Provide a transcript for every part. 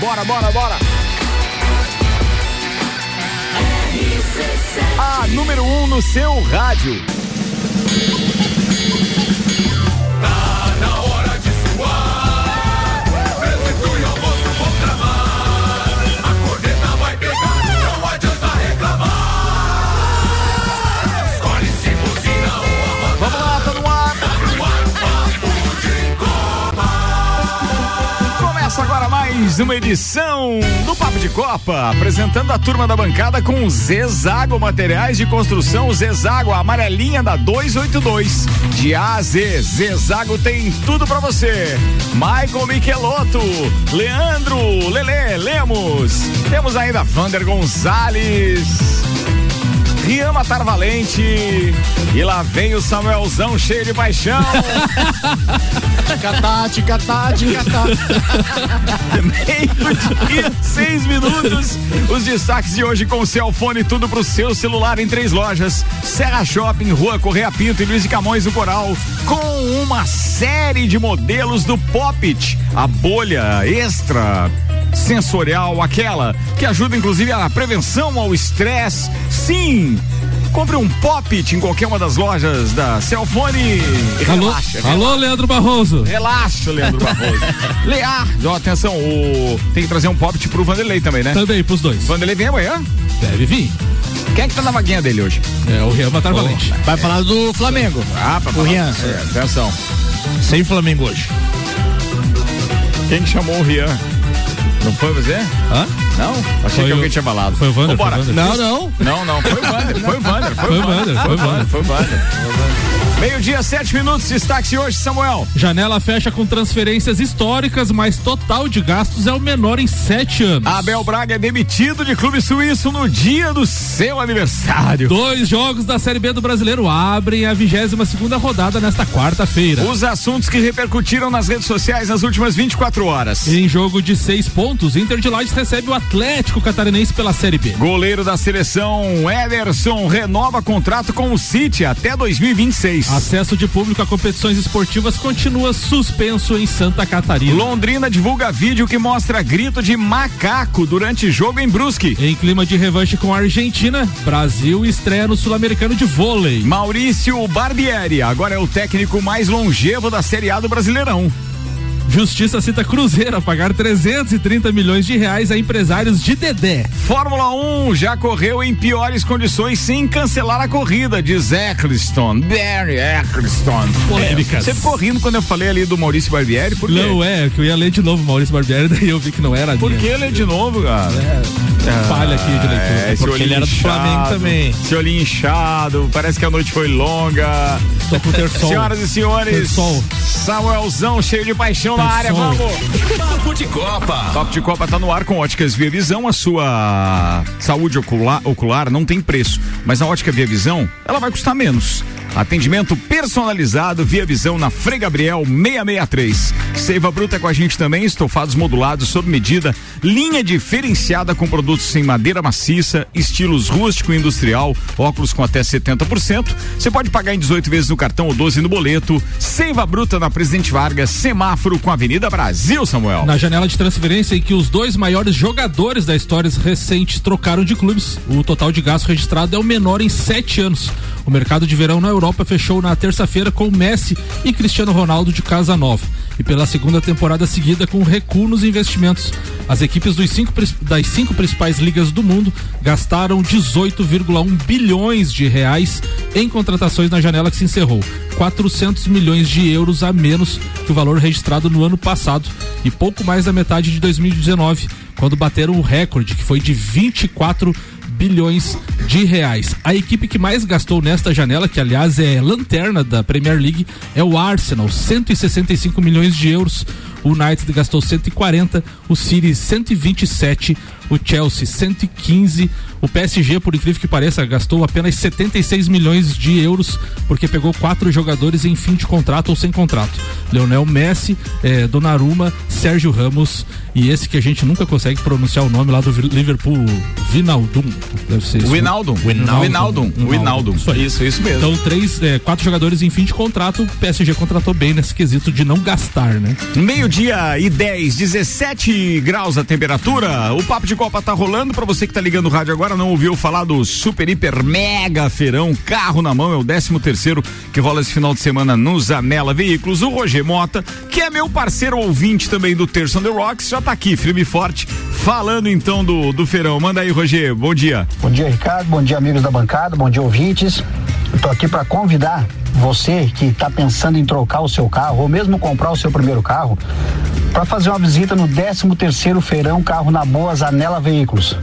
Bora, bora, bora. A número 1 um no seu rádio. Mais uma edição do Papo de Copa, apresentando a turma da bancada com Zezago Materiais de Construção, Zezago, a amarelinha da 282. De A a Z, Zezago tem tudo para você. Michael Michelotto, Leandro, Lele, Lemos. Temos ainda Vander Gonzalez. Rian Matar Valente. E lá vem o Samuelzão cheio de paixão. ticatá, ticatá, ticatá. Meio-dia, seis minutos. Os destaques de hoje com o Celfone, tudo pro seu celular em três lojas. Serra Shopping, Rua Correia Pinto e Luiz de Camões do Coral. Com uma série de modelos do Popit. A bolha extra sensorial, aquela que ajuda inclusive a prevenção ao estresse. Sim, Compre um pop em qualquer uma das lojas da Celfone e alô, relaxa, relaxa. Alô, Leandro Barroso. Relaxa, Leandro Barroso. Lear, ó, atenção, o... tem que trazer um pop pro Vanderlei também, né? Também, pros dois. Vanderlei vem amanhã? Deve vir. Quem é que tá na vaguinha dele hoje? É o Rian Batar Valente. Vai falar do Flamengo. Ah, pra o Rian. É, atenção. Sem Flamengo hoje. Quem chamou o Rian? Não foi você? Hã? Não? Achei foi que alguém tinha balado. Foi o Wander. Vambora. Não, não. Não, não. Foi o Wander. Foi o Wander. Foi o Wander. Foi o Wander. Foi o Wander. Meio-dia, sete minutos, destaque hoje, Samuel. Janela fecha com transferências históricas, mas total de gastos é o menor em sete anos. Abel Braga é demitido de clube suíço no dia do seu aniversário. Dois jogos da Série B do Brasileiro abrem a 22 segunda rodada nesta quarta-feira. Os assuntos que repercutiram nas redes sociais nas últimas 24 horas. Em jogo de seis pontos, Inter de Lages recebe o Atlético Catarinense pela Série B. Goleiro da seleção, Ederson, renova contrato com o City até 2026. Acesso de público a competições esportivas continua suspenso em Santa Catarina. Londrina divulga vídeo que mostra grito de macaco durante jogo em Brusque. Em clima de revanche com a Argentina, Brasil estreia no Sul-Americano de vôlei. Maurício Barbieri agora é o técnico mais longevo da Série A do Brasileirão. Justiça cita Cruzeiro a pagar 330 milhões de reais a empresários de Dedé. Fórmula 1 já correu em piores condições sem cancelar a corrida, diz Eccleston. Barry Eccleston. Polêmicas. É, você ficou rindo quando eu falei ali do Maurício Barbieri? Por quê? Não, é, que eu ia ler de novo Maurício Barbieri, daí eu vi que não era. Por que ler de novo, cara? É, ah, falha aqui de leitura. É, porque ele era do Flamengo também. Seu olhinho inchado, parece que a noite foi longa. Tô com ter sol. Senhoras e senhores, sol. Samuelzão cheio de paixão na área, vamos! Papo de Copa. Papo de Copa tá no ar com óticas Via Visão. A sua saúde ocular, ocular não tem preço, mas na ótica Via Visão, ela vai custar menos. Atendimento personalizado via visão na Frei Gabriel 663. Seiva Bruta com a gente também, estofados modulados sob medida, linha diferenciada com produtos sem madeira maciça, estilos rústico e industrial, óculos com até 70%. Você pode pagar em 18 vezes no cartão ou 12 no boleto. Seiva Bruta na Presidente Vargas, semáforo com a Avenida Brasil, Samuel. Na janela de transferência em que os dois maiores jogadores da história recente trocaram de clubes, o total de gasto registrado é o menor em sete anos. O mercado de verão na Europa fechou na terça-feira com Messi e Cristiano Ronaldo de Casa Nova. E pela segunda temporada seguida com recuo nos investimentos. As equipes cinco, das cinco principais ligas do mundo gastaram 18,1 bilhões de reais em contratações na janela que se encerrou. 400 milhões de euros a menos que o valor registrado no ano passado e pouco mais da metade de 2019, quando bateram o recorde, que foi de 24 bilhões de reais. A equipe que mais gastou nesta janela, que aliás é lanterna da Premier League, é o Arsenal, 165 milhões de euros. O United gastou 140, o City 127, o Chelsea 115, o PSG, por incrível que pareça, gastou apenas 76 milhões de euros porque pegou quatro jogadores em fim de contrato ou sem contrato: Leonel Messi, eh, Donnarumma, Sérgio Ramos e esse que a gente nunca consegue pronunciar o nome lá do Liverpool, Vinaldum. Deve ser isso. Winaldum. Winaldum. Winaldum. Isso, isso, isso mesmo. Então, três, eh, quatro jogadores em fim de contrato, o PSG contratou bem nesse quesito de não gastar, né? Meio Meio-dia e 10, 17 graus a temperatura. O Papo de Copa tá rolando. Para você que tá ligando o rádio agora, não ouviu falar do Super Hiper Mega Feirão Carro na Mão. É o 13 terceiro que rola esse final de semana nos Anela Veículos. O Roger Mota, que é meu parceiro ouvinte também do Terço on the Rocks, já tá aqui, firme e forte, falando então do, do feirão. Manda aí, Roger. Bom dia. Bom dia, Ricardo. Bom dia, amigos da bancada. Bom dia, ouvintes. Eu tô aqui para convidar você que está pensando em trocar o seu carro ou mesmo comprar o seu primeiro carro para fazer uma visita no 13 terceiro feirão Carro na Boa Zanela Veículos,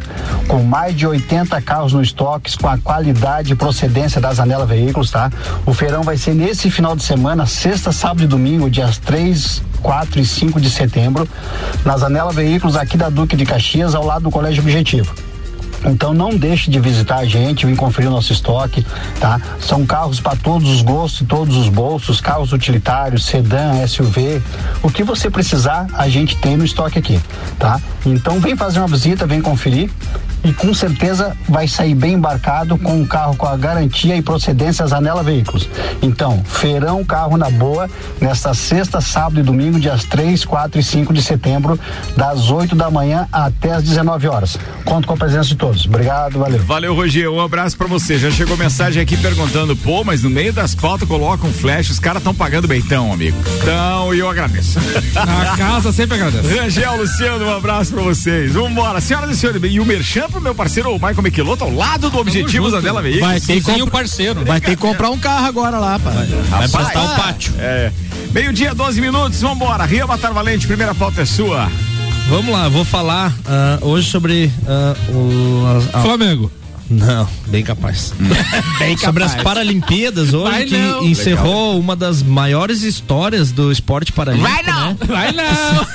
com mais de 80 carros no estoque, com a qualidade e procedência da Zanela Veículos, tá? O feirão vai ser nesse final de semana, sexta, sábado e domingo, dias 3, 4 e 5 de setembro, na Zanela Veículos aqui da Duque de Caxias, ao lado do Colégio Objetivo. Então não deixe de visitar a gente, vir conferir o nosso estoque, tá? São carros para todos os gostos, todos os bolsos, carros utilitários, sedã, SUV, o que você precisar, a gente tem no estoque aqui, tá? Então vem fazer uma visita, vem conferir e com certeza vai sair bem embarcado com um carro com a garantia e procedência Zanela Veículos. Então, feirão carro na boa, nesta sexta, sábado e domingo, dias 3, 4 e 5 de setembro, das 8 da manhã até as 19 horas. Conto com a presença de todos. Obrigado, valeu. Valeu, Roger. Um abraço para você. Já chegou mensagem aqui perguntando, pô, mas no meio das pautas colocam flash, os caras estão pagando beitão, amigo. Então, eu agradeço. A casa sempre agradece. Rangel, Luciano, um abraço para vocês. Vambora. Senhoras e senhores, e o Merchan pro meu parceiro Michael Miqueloto ao lado do Objetivo Zanella Veículos. Vai ter que o parceiro. Vai ter que comprar um carro agora lá, pai. Vai, vai prestar o pátio. É. Meio-dia, 12 minutos, vambora. Ria Matar Valente, primeira pauta é sua. Vamos lá, vou falar uh, hoje sobre uh, o a, a... Flamengo. Não, bem capaz. bem capaz. Sobre as Paralimpíadas hoje, Vai que não. encerrou Legal. uma das maiores histórias do esporte paralímpico. Vai não! Né? Vai não!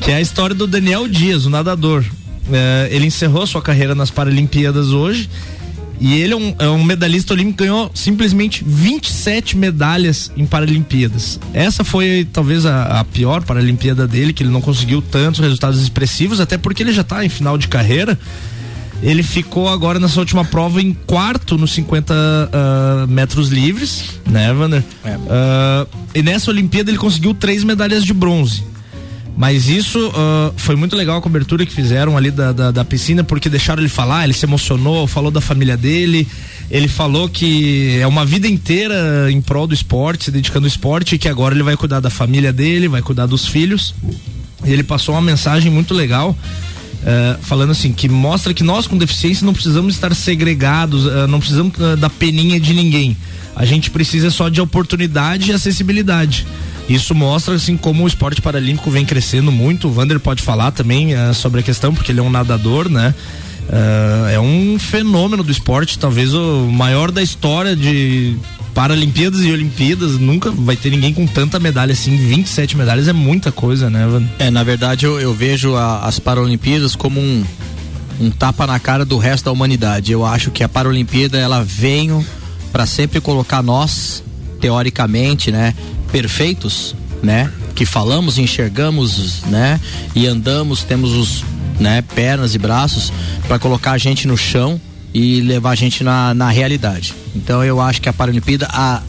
que é a história do Daniel Dias, o nadador. É, ele encerrou sua carreira nas Paralimpíadas hoje. E ele é um, é um, medalhista olímpico ganhou simplesmente 27 medalhas em Paralimpíadas. Essa foi talvez a, a, pior Paralimpíada dele, que ele não conseguiu tantos resultados expressivos, até porque ele já está em final de carreira. Ele ficou agora nessa última prova em quarto nos 50 uh, ah, metros livres, né, Vander? É. Uh, e nessa Olimpíada ele conseguiu três medalhas de bronze. Mas isso uh, foi muito legal a cobertura que fizeram ali da, da, da, piscina, porque deixaram ele falar, ele se emocionou, falou da família dele, ele falou que é uma vida inteira em prol do esporte, se dedicando ao esporte, e que agora ele vai cuidar da família dele, vai cuidar dos filhos. E ele passou uma mensagem muito legal. Uh, falando assim, que mostra que nós com deficiência não precisamos estar segregados, uh, não precisamos da peninha de ninguém. A gente precisa só de oportunidade e acessibilidade. Isso mostra assim como o esporte paralímpico vem crescendo muito. O Vander pode falar também uh, sobre a questão, porque ele é um nadador, né? Uh, é um fenômeno do esporte, talvez o maior da história de Paralimpíadas e Olimpíadas. Nunca vai ter ninguém com tanta medalha assim. 27 medalhas é muita coisa, né, Vander? É, na verdade eu, eu vejo a, as Paralimpíadas como um, um tapa na cara do resto da humanidade. Eu acho que a Paralimpíada ela veio para sempre colocar nós, teoricamente, né, perfeitos, né? Que falamos, enxergamos, né? E andamos, temos os, né? Pernas e braços para colocar a gente no chão e levar a gente na, na realidade. Então eu acho que a Paralimpíada há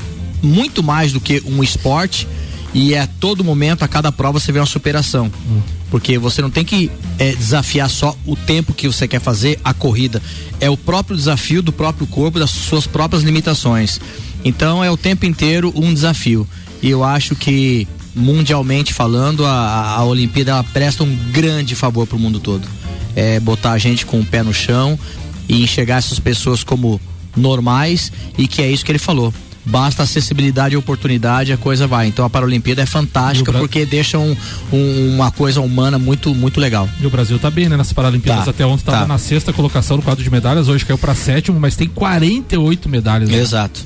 muito mais do que um esporte e é todo momento, a cada prova você vê uma superação. Hum. Porque você não tem que é, desafiar só o tempo que você quer fazer, a corrida. É o próprio desafio do próprio corpo, das suas próprias limitações. Então é o tempo inteiro um desafio. E eu acho que, mundialmente falando, a, a Olimpíada presta um grande favor para o mundo todo. É botar a gente com o pé no chão e enxergar essas pessoas como normais e que é isso que ele falou. Basta acessibilidade e oportunidade, a coisa vai. Então a Paralimpíada é fantástica porque deixa um, um, uma coisa humana muito, muito legal. E o Brasil tá bem, né? Nas Paralimpíadas tá, até ontem estava tá. na sexta colocação no quadro de medalhas, hoje caiu para sétimo, mas tem 48 medalhas. Né? Exato.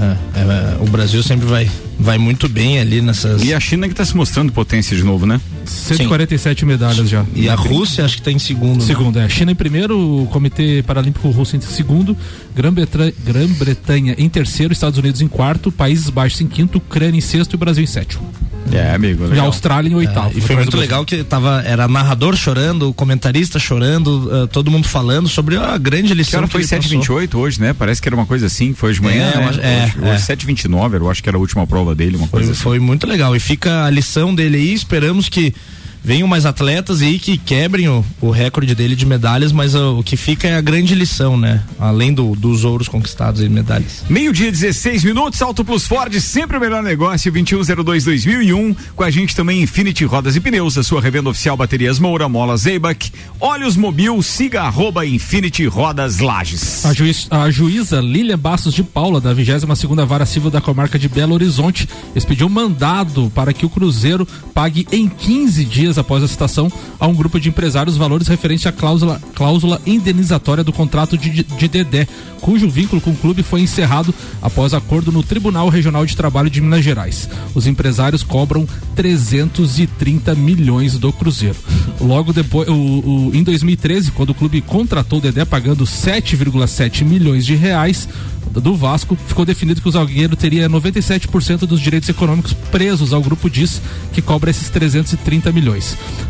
É, é, o Brasil sempre vai, vai muito bem ali nessas. E a China que está se mostrando potência de novo, né? 147 Sim. medalhas já. E a Rússia acho que está em segundo. Né? Segundo, né? é. China em primeiro, o Comitê Paralímpico Russo em segundo, Grã-Bretanha em terceiro, Estados Unidos em quarto, Países Baixos em quinto, Ucrânia em sexto e o Brasil em sétimo. É, amigo. E a Legal. Austrália em oitavo. É, e foi muito legal que tava, era narrador chorando, comentarista chorando, eh, todo mundo falando sobre a grande Que lição hora que foi ele passou. 7h28 hoje, né? Parece que era uma coisa assim, foi de manhã, É, né? eu acho- é, hoje, é. hoje 7h29, eu acho que era a última prova dele, uma Foi, coisa assim. foi muito legal. E fica a lição dele aí, esperamos que venham mais atletas aí que quebrem o, o recorde dele de medalhas, mas ah, o que fica é a grande lição, né? Além do, dos ouros conquistados em medalhas. Meio-dia, 16 minutos, Auto Plus Ford, sempre o melhor negócio, 2102-2001. Com a gente também Infinity Rodas e Pneus, a sua revenda oficial Baterias Moura, Mola Zeibach, Olhos Mobil, siga arroba Infinity Rodas Lages. A, juiz- a juíza Lilian Bastos de Paula, da 22 segunda Vara Civil da Comarca de Belo Horizonte, expediu um mandado para que o Cruzeiro pague em 15 dias após a citação a um grupo de empresários valores referentes à cláusula, cláusula indenizatória do contrato de, de Dedé, cujo vínculo com o clube foi encerrado após acordo no Tribunal Regional de Trabalho de Minas Gerais. Os empresários cobram 330 milhões do Cruzeiro. Logo depois, o, o- em 2013, quando o clube contratou o Dedé pagando 7,7 milhões de reais do Vasco, ficou definido que o zagueiro teria 97% dos direitos econômicos presos ao grupo DIS, que cobra esses 330 milhões.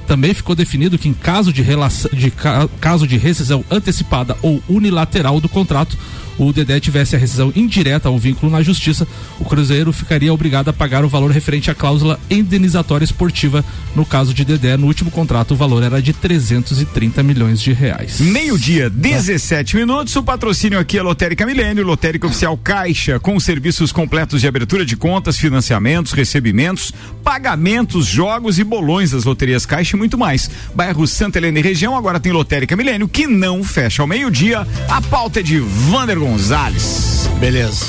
Também ficou definido que em caso de, relação, de ca- caso de rescisão antecipada ou unilateral do contrato, o Dedé tivesse a rescisão indireta ao vínculo na justiça, o Cruzeiro ficaria obrigado a pagar o valor referente à cláusula indenizatória esportiva. No caso de Dedé, no último contrato, o valor era de 330 milhões de reais. Meio-dia, 17 minutos. O patrocínio aqui é Lotérica Milênio, Lotérica Oficial Caixa, com serviços completos de abertura de contas, financiamentos, recebimentos, pagamentos, jogos e bolões das loterias Caixa e muito mais. Bairro Santa Helena e região agora tem Lotérica Milênio, que não fecha ao meio-dia. A pauta é de Vander Gonzalez. Beleza.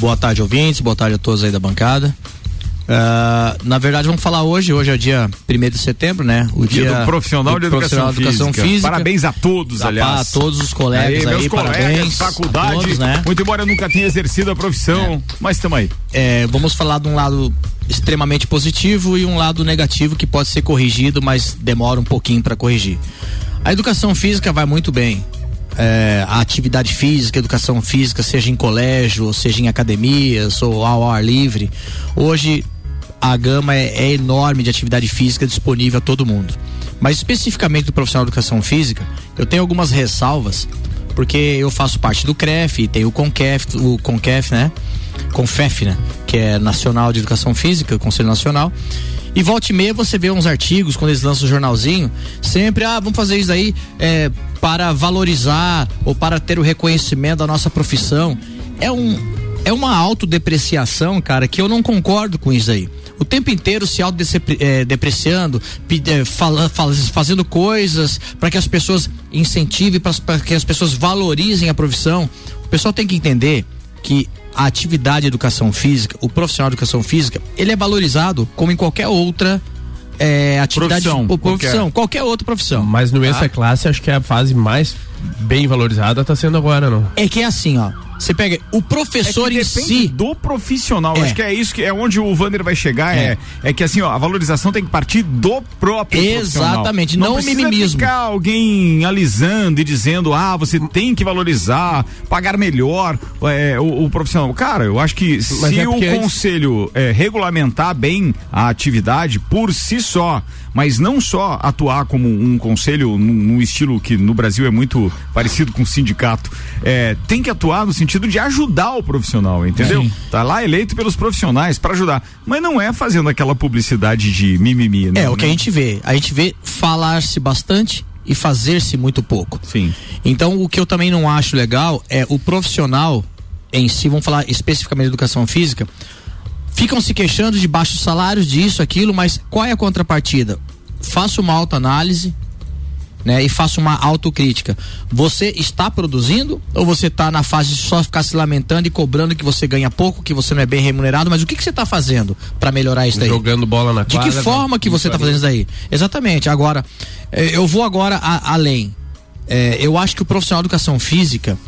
Boa tarde, ouvintes. Boa tarde a todos aí da bancada. Ah, na verdade, vamos falar hoje. Hoje é o dia 1 de setembro, né? O Dia, do profissional do de educação, profissional de educação física. física. Parabéns a todos, A- aliás. A todos os colegas aí, meus colegas, parabéns. faculdade, a todos, né? muito embora eu nunca tenha exercido a profissão, mas estamos aí. É, vamos falar de um lado extremamente positivo e um lado negativo que pode ser corrigido, mas demora um pouquinho para corrigir. A educação física vai muito bem. É, a atividade física, educação física, seja em colégio, ou seja em academias ou ao ar livre. Hoje a gama é, é enorme de atividade física disponível a todo mundo. Mas especificamente do profissional de educação física, eu tenho algumas ressalvas, porque eu faço parte do CREF, tem o CONCEF, o CONCEF, né? CONFEF, né? Que é Nacional de Educação Física, Conselho Nacional. E volta e meia você vê uns artigos, quando eles lançam o jornalzinho, sempre, ah, vamos fazer isso aí é, para valorizar ou para ter o reconhecimento da nossa profissão. É um, é uma autodepreciação, cara, que eu não concordo com isso aí. O tempo inteiro se autodepreciando, é, fala, fazendo coisas para que as pessoas incentivem, para que as pessoas valorizem a profissão. O pessoal tem que entender que a atividade de educação física, o profissional de educação física, ele é valorizado como em qualquer outra é, atividade Profissão, ou profissão, qualquer. outra profissão. Mas no Tá? essa classe, acho que é a fase mais bem valorizada tá sendo agora, não? É que é assim, ó. Você pega o professor É em si. do profissional. É. Acho que é isso que é onde o Vander vai chegar. É. É. é, que assim, ó, a valorização tem que partir do próprio profissional. Exatamente, não o precisa mimimismo. ficar alguém alisando e dizendo, ah, você tem que valorizar, pagar melhor é, o, o profissional. Cara, eu acho que Mas se é o porque antes- conselho é, regulamentar bem a atividade por si só, mas não só atuar como um conselho num, num estilo que no Brasil é muito parecido com sindicato, é, tem que atuar no sentido de ajudar o profissional, entendeu? Sim. Tá lá eleito pelos profissionais para ajudar, mas não é fazendo aquela publicidade de mimimi, né? É o que a gente vê. A gente vê falar-se bastante e fazer-se muito pouco. Sim. Então, o que eu também não acho legal é o profissional em si, vamos falar especificamente de educação física, ficam se queixando de baixos salários, disso, aquilo, mas qual é a contrapartida? Faça uma autoanálise, né, e faça uma autocrítica. Você está produzindo ou você está na fase de só ficar se lamentando e cobrando que você ganha pouco, que você não é bem remunerado, mas o que, que você está fazendo para melhorar isso daí? Jogando bola na De quadra. que forma que você está fazendo isso daí? Exatamente. Agora, eh, eu vou agora a- além. Eh, eu acho que o profissional de educação física,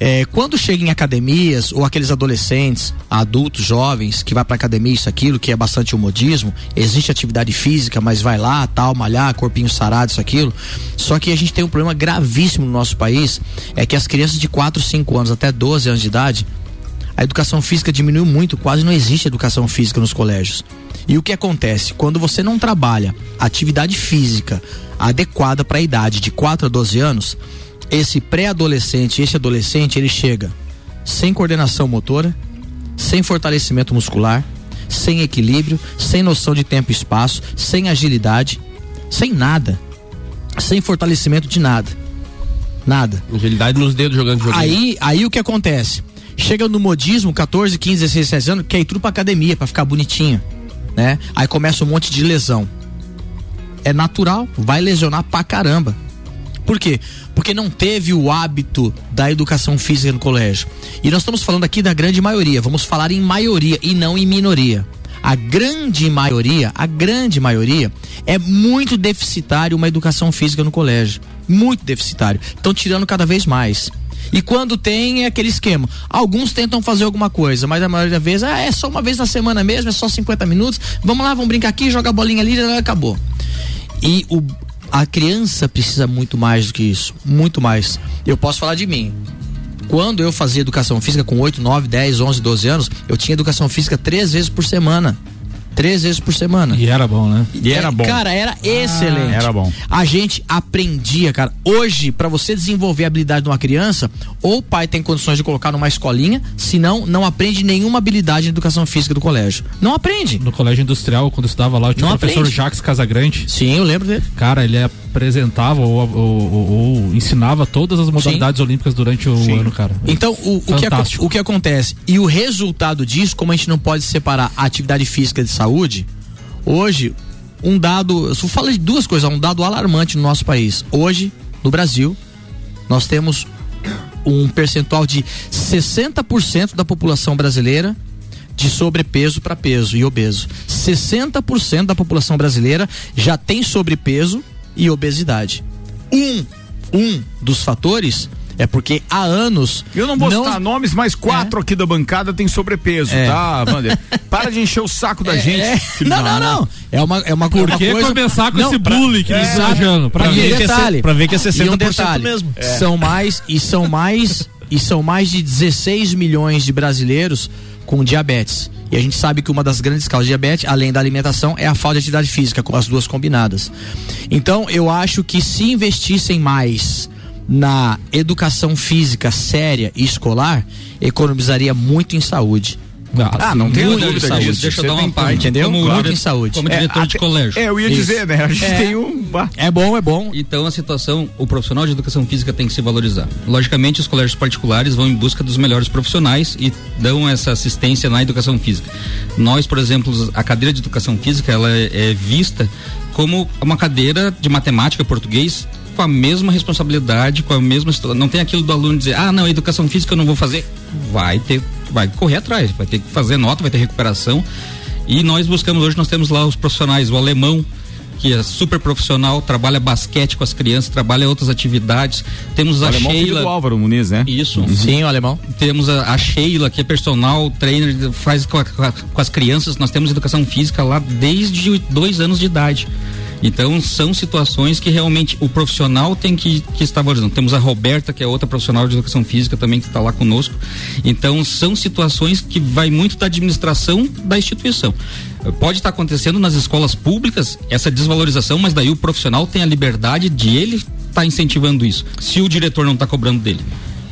eh, quando chega em academias, ou aqueles adolescentes, adultos, jovens, que vai pra academia, isso, aquilo, que é bastante o modismo, existe atividade física, mas vai lá, tal, malhar, corpinho sarado, isso, aquilo. Só que a gente tem um problema gravíssimo no nosso país, é que as crianças de 4, 5 anos até 12 anos de idade, a educação física diminuiu muito, quase não existe educação física nos colégios. E o que acontece? Quando você não trabalha atividade física adequada para a idade de 4 a 12 anos, esse pré-adolescente, esse adolescente, ele chega sem coordenação motora, sem fortalecimento muscular, sem equilíbrio, sem noção de tempo e espaço, sem agilidade, sem nada, sem fortalecimento de nada. Nada. Agilidade nos dedos jogando joguinho. Aí, aí o que acontece? Chega no modismo, 14, 15, 16, 17 anos, quer ir tudo pra academia pra ficar bonitinho, né? Aí começa um monte de lesão. É natural, vai lesionar pra caramba. Por quê? Porque não teve o hábito da educação física no colégio. E nós estamos falando aqui da grande maioria, vamos falar em maioria e não em minoria. A grande maioria, a grande maioria, é muito deficitário uma educação física no colégio. Muito deficitário. Estão tirando cada vez mais. E quando tem, é aquele esquema. Alguns tentam fazer alguma coisa, mas a maioria das vezes ah, é só uma vez na semana mesmo, é só 50 minutos. Vamos lá, vamos brincar aqui, joga a bolinha ali, acabou. E o, a criança precisa muito mais do que isso. Muito mais. Eu posso falar de mim. Quando eu fazia educação física com 8, 9, 10, 11, 12 anos, eu tinha educação física três vezes por semana. Três vezes por semana. E era bom, né? E era É, bom. Cara, era excelente. era bom. A gente aprendia, cara. Hoje, pra você desenvolver a habilidade de uma criança, ou o pai tem condições de colocar numa escolinha, senão não aprende nenhuma habilidade em educação física do colégio. Não aprende. No colégio industrial, quando eu estudava lá, eu tinha Não o professor aprende. Jacques Casagrande. Sim, eu lembro dele. Cara, ele apresentava ou, ou- ou- ou ensinava todas as modalidades olímpicas durante o Sim. ano, cara. Então, o, o, que, o que acontece? E o resultado disso, como a gente não pode separar a atividade física de saúde, hoje, um dado. Eu só falo de duas coisas, um dado alarmante no nosso país. Hoje, no Brasil, nós temos um percentual de 60% da população brasileira de sobrepeso para peso e obeso. 60% da população brasileira já tem sobrepeso e obesidade. Um, um dos fatores é porque há anos Eu não vou citar nomes, mas quatro aqui da bancada tem sobrepeso, É. tá, Wander? Para de encher o saco da gente. É, não, não, não. É uma, é uma, Por é uma que coisa. começar com Não, esse bullying que eles é, estão achando? Pra ver que é detalhe, pra ver que é e um 60% detalhe, mesmo. São mais e são mais e são mais de 16 milhões de brasileiros com diabetes. E a gente sabe que uma das grandes causas de diabetes, além da alimentação, é a falta de atividade física, com as duas combinadas. Então, eu acho que se investissem mais na educação física séria e escolar, economizaria muito em saúde. Ah, não tenho Muito dúvida saúde. disso. Deixa eu dar uma tem parte. entendeu? Como, Muito dire- em saúde. como É, diretor de até- colégio. É, eu ia Isso. dizer, né? A gente É. tem um. É bom, é bom. Então a situação, o profissional de educação física tem que se valorizar. Logicamente, os colégios particulares vão em busca dos melhores profissionais e dão essa assistência na educação física. Nós, por exemplo, a cadeira de educação física, ela é, é vista como uma cadeira de matemática português com a mesma responsabilidade, com a mesma não tem aquilo do aluno dizer: "Ah, não, educação física eu não vou fazer". Vai ter, vai correr atrás, vai ter que fazer nota, vai ter recuperação. E nós buscamos hoje nós temos lá os profissionais, o alemão que é super profissional, trabalha basquete com as crianças, trabalha outras atividades. Temos o a alemão filho do Sheila. Álvaro Muniz, né? Isso. Sim, o alemão. Temos a, a Sheila, que é personal trainer, faz com a- com as crianças. Nós temos educação física lá desde dois anos de idade. Então são situações que realmente o profissional tem que, que estar valorizando. Temos a Roberta, que é outra profissional de educação física também que está lá conosco. Então são situações que vai muito da administração da instituição. Pode estar acontecendo nas escolas públicas essa desvalorização, mas daí o profissional tem a liberdade de ele estar incentivando isso, se o diretor não está cobrando dele.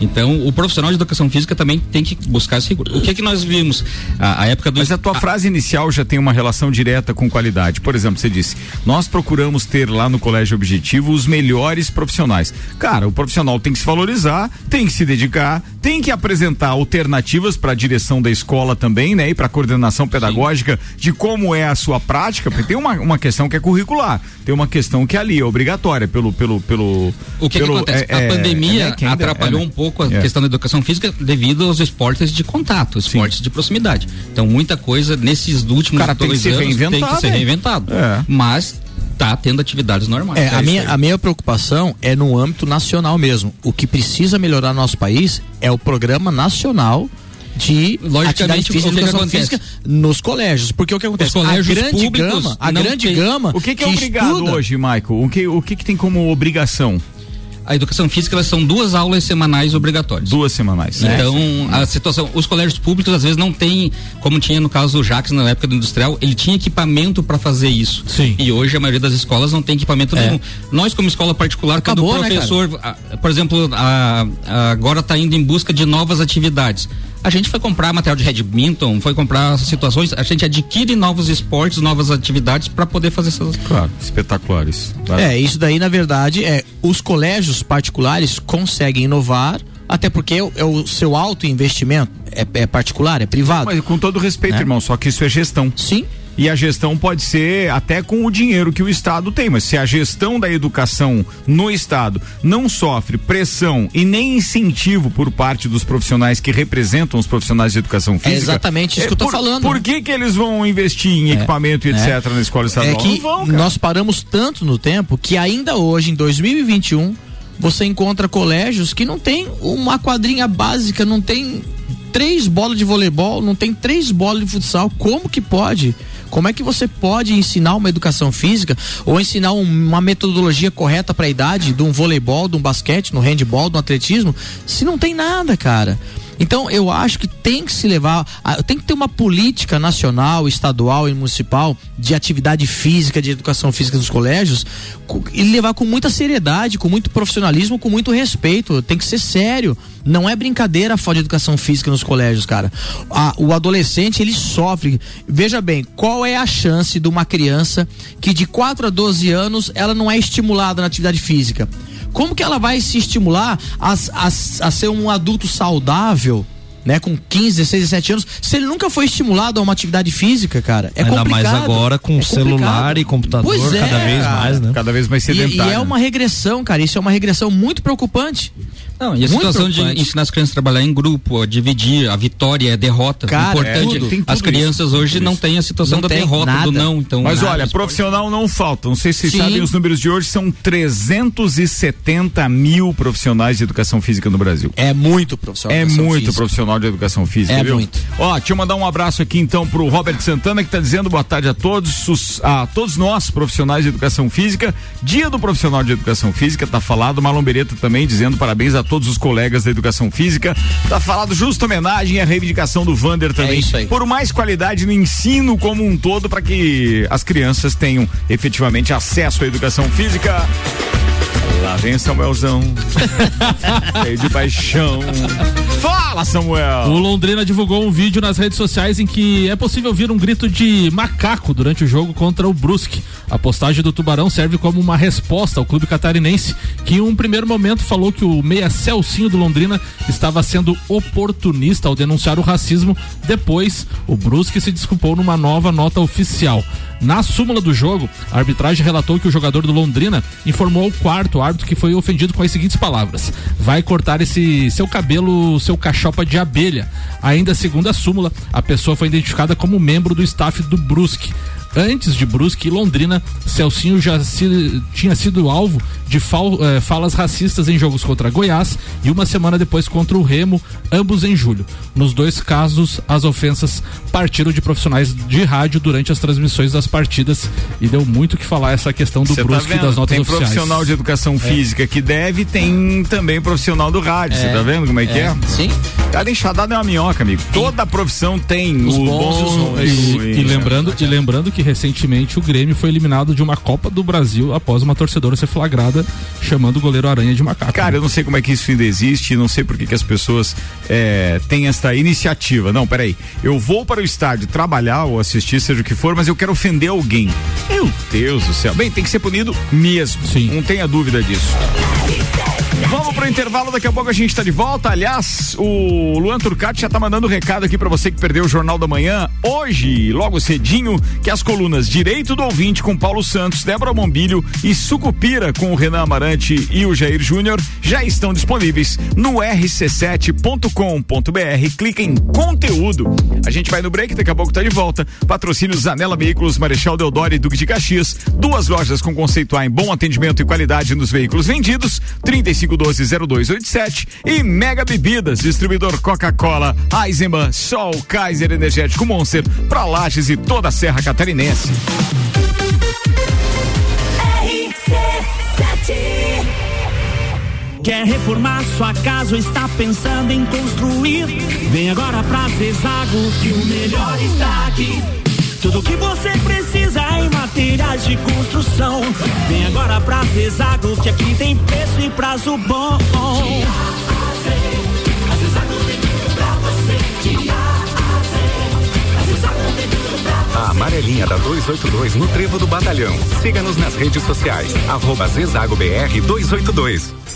Então, o profissional de educação física também tem que buscar esse rigor. O que que nós vimos? A, a época do Mas a tua frase inicial já tem uma relação direta com qualidade. Por exemplo, você disse: nós procuramos ter lá no Colégio Objetivo os melhores profissionais. Cara, o profissional tem que se valorizar, tem que se dedicar, tem que apresentar alternativas para a direção da escola também, né? E para a coordenação pedagógica de como é a sua prática, porque tem uma, uma questão que é curricular, tem uma questão que é ali, é obrigatória pelo. pelo, pelo O que, que pelo, acontece? é- a é- pandemia é, né, que ainda- atrapalhou é, né? um pouco a É. questão da educação física devido aos esportes de contato, esportes de proximidade. Então, muita coisa nesses últimos Cara, tem que dois ser anos tem reinventado, que ser reinventado. É. Mas tá tendo atividades normais. É, a, isso minha, a minha preocupação é no âmbito nacional mesmo. O que precisa melhorar no nosso país é o programa nacional de Logicamente, física o que que educação acontece? física nos colégios. Porque o que acontece? a grande gama, a grande tem- gama O que, que é obrigado estuda- hoje, Michael? O que, o que, que tem como obrigação? A educação física elas são duas aulas semanais obrigatórias. Duas semanais. Então, a situação, os colégios públicos às vezes não têm, como tinha no caso do Jax na época do industrial, ele tinha equipamento para fazer isso. Sim. E hoje a maioria das escolas não tem equipamento nenhum. Nós como escola particular, Acabou, quando o né, professor, a- por exemplo, a- a- agora está indo em busca de novas atividades. A gente foi comprar material de badminton, foi comprar situações, a gente adquire novos esportes, novas atividades para poder fazer essas Claro, espetaculares. Vai lá. É, isso daí, na verdade, é os colégios particulares conseguem inovar, até porque é o, é o seu alto investimento é, é particular, é privado. Mas com todo respeito, Né? irmão, só que isso é gestão. Sim. E a gestão pode ser até com o dinheiro que o Estado tem, mas se a gestão da educação no Estado não sofre pressão e nem incentivo por parte dos profissionais que representam os profissionais de educação física. exatamente isso que eu tô por- falando, Por né? que, que eles vão investir em equipamento e é. etc. na escola É estadual? que não vão, nós paramos tanto no tempo que ainda hoje, em 2021, você encontra colégios que não tem uma quadrinha básica, não tem três bolas de voleibol, não tem três bolas de futsal. Como que pode? Como é que você pode ensinar uma educação física ou ensinar um- uma metodologia correta para a idade de um voleibol, de um basquete, no handball, do atletismo, se não tem nada, cara? Então eu acho que tem que se levar, tem que ter uma política nacional, estadual e municipal de atividade física, de educação física nos colégios co- e levar com muita seriedade, com muito profissionalismo, com muito respeito. Tem que ser sério. Não é brincadeira a falta de educação física nos colégios, cara. A- o adolescente ele sofre. Veja bem, qual é a chance de uma criança que de 4 a 12 anos ela não é estimulada na atividade física? Como que ela vai se estimular a, a, a ser um adulto saudável, né, com 15, 16, 17 anos, se ele nunca foi estimulado a uma atividade física, cara? É Ainda mais complicado. agora com É celular complicado. e computador Pois é, cada vez cara. mais, né? Cada vez mais E, e sedentário. é uma regressão, cara. Isso é uma regressão muito preocupante. Não, e a Muito situação de ensinar as crianças a trabalhar em grupo, a dividir, a vitória, a derrota. Cara, importante. é tudo, tem as crianças isso, hoje não têm a situação Não da derrota, nada. do não. Então, Mas nada, olha, profissional não falta. Não sei se vocês Sim. sabem os números de hoje, são 370 mil profissionais de educação física no Brasil. É muito profissional. É muito física. profissional de educação física, É viu? muito. Ó, deixa eu mandar um abraço aqui então pro Robert Santana que tá dizendo boa tarde a todos, os- a todos nós profissionais de educação física. Dia do profissional de educação física, tá falado. Marlon Beretta também dizendo parabéns a todos os colegas da educação física. Tá falado justa homenagem a reivindicação do Vander também. É isso aí. Por mais qualidade no ensino como um todo para que as crianças tenham efetivamente acesso à educação física. Lá vem Samuelzão. Cheio de paixão. Fala, Samuel! O Londrina divulgou um vídeo nas redes sociais em que é possível ouvir um grito de macaco durante o jogo contra o Brusque. A postagem do Tubarão serve como uma resposta ao clube catarinense, que em um primeiro momento falou que o meia Celcinho do Londrina estava sendo oportunista ao denunciar o racismo. Depois, o Brusque se desculpou numa nova nota oficial. Na súmula do jogo, a arbitragem relatou que o jogador do Londrina informou ao quarto árbitro que foi ofendido com as seguintes palavras: vai cortar esse seu cabelo, seu cachopa de abelha. Ainda segundo a súmula, a pessoa foi identificada como membro do staff do Brusque. Antes de Brusque e Londrina, Celcinho já se- tinha sido alvo de fal- eh, falas racistas em jogos contra Goiás e uma semana depois contra o Remo, ambos em julho. Nos dois casos, as ofensas partiram de profissionais de rádio durante as transmissões das partidas e deu muito o que falar essa questão do Cê tá Brusque e vendo? das notas tem oficiais. profissional de educação física que deve, tem também profissional do rádio. Você tá vendo como é que é? Sim. Cada enxadada é uma minhoca, amigo. Toda profissão tem Os o bons e os bom ruins. e E, lembrando, e lembrando que recentemente o Grêmio foi eliminado de uma Copa do Brasil após uma torcedora ser flagrada chamando o goleiro Aranha de macaco. Cara, eu não sei como é que isso ainda existe, não sei por que, que as pessoas é, têm essa iniciativa. Não, peraí. Eu vou para o estádio trabalhar ou assistir, seja o que for, mas eu quero ofender alguém. Meu Deus do céu. Bem, tem que ser punido mesmo. Sim. Não tenha dúvida disso. Vamos pro intervalo, daqui a pouco a gente tá de volta. Aliás, o Luan Turcati já tá mandando um recado aqui pra você que perdeu o Jornal da Manhã. Hoje, logo cedinho, que as colunas Direito do Ouvinte com Paulo Santos, Débora Bombilho e Sucupira com o Renan Amarante e o Jair Júnior já estão disponíveis no rc7.com.br. Clica em conteúdo. A gente vai no break, daqui a pouco tá de volta. Patrocínio Zanela Veículos, Marechal Deodoro e Duque de Caxias. Duas lojas com conceito A em bom atendimento e qualidade nos veículos vendidos. 3512-0287 e Mega Bebidas, distribuidor Coca-Cola, Eisenbahn, Sol, Kaiser Energético Monster, pra Lages e toda a Serra Catarinense. Quer reformar sua casa ou está pensando em construir? Vem agora pra Zezago que o melhor está aqui. Tudo que você precisa materiais de construção. Vem agora pra Zezago que aqui tem preço e prazo bom. A amarelinha da 282 no Trevo do Batalhão. Siga-nos nas redes sociais. Arroba Zezago BR 282.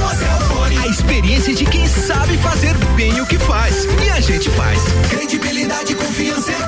experiência de quem sabe fazer bem o que faz. E a gente faz. Credibilidade e confiança é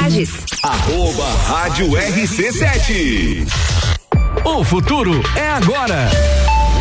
Lages. Arroba Rádio RC7. O futuro é agora.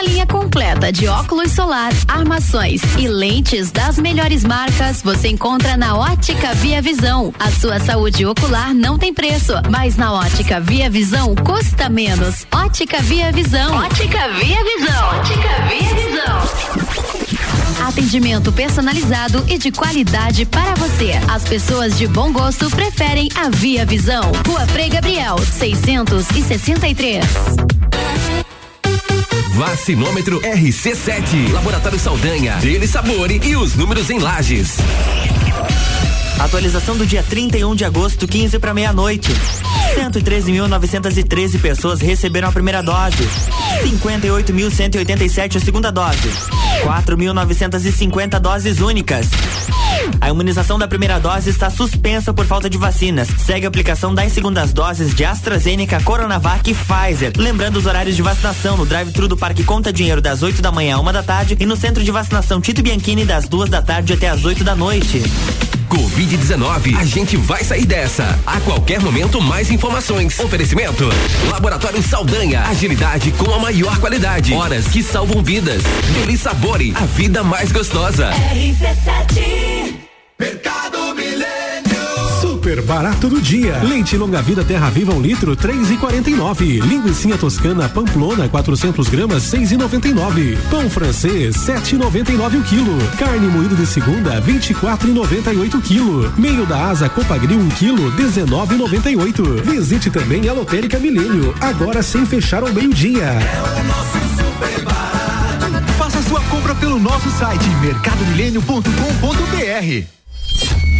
Uma linha completa de óculos solar, armações e lentes das melhores marcas você encontra na Ótica Via Visão. A sua saúde ocular não tem preço, mas na Ótica Via Visão custa menos. Ótica Via Visão. Ótica Via Visão. Ótica Via Visão. Atendimento personalizado e de qualidade para você. As pessoas de bom gosto preferem a Via Visão. Rua Frei Gabriel, 663. Vacinômetro RC7. Laboratório Saldanha. Dele Sabore e os números em lajes. Atualização do dia 31 de agosto, 15 para meia-noite. 113.913 pessoas receberam a primeira dose. 58.187 a segunda dose. 4.950 doses únicas. A imunização da primeira dose está suspensa por falta de vacinas. Segue a aplicação das segundas doses de AstraZeneca, Coronavac e Pfizer. Lembrando os horários de vacinação no drive-thru do Parque Conta Dinheiro das 8 da manhã a uma da tarde e no centro de vacinação Tito Bianchini das duas da tarde até as 8 da noite. Covid-19, a gente vai sair dessa. A qualquer momento, mais informações. Oferecimento: Laboratório Saldanha. Agilidade com a maior qualidade. Horas que salvam vidas. Deli Sabore, a vida mais gostosa. RC7. Mercado Milênio. Super barato do dia. Leite longa vida Terra Viva um litro três e quarenta e nove. Linguiça toscana Pamplona 400 gramas seis e noventa e nove. Pão francês sete e noventa e nove o quilo. Carne moída de segunda vinte e quatro e noventa e oito o quilo. Meio da asa Copagril um quilo dezenove e noventa e oito. Visite também a Lotérica Milênio agora sem fechar ao meio dia. É o nosso super barato. Faça sua compra pelo nosso site mercadomilênio.com.br.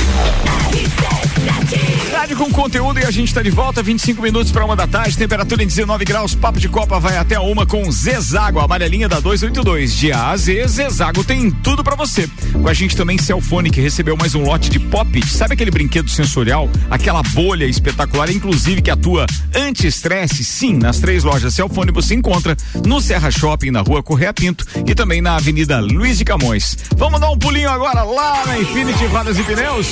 Rádio com conteúdo e a gente está de volta, 25 minutos para uma da tarde, temperatura em 19 graus, papo de Copa vai até uma com Zezago, a amarelinha da 282. De A a Z, Zezago tem tudo para você. Com a gente também Celfone, que recebeu mais um lote de pop. Sabe aquele brinquedo sensorial? Aquela bolha espetacular, inclusive que atua anti-estresse? Sim, nas três lojas Celfone você encontra no Serra Shopping, na rua Correia Pinto e também na Avenida Luiz de Camões. Vamos dar um pulinho agora lá na Infinity Rodas e Pneus?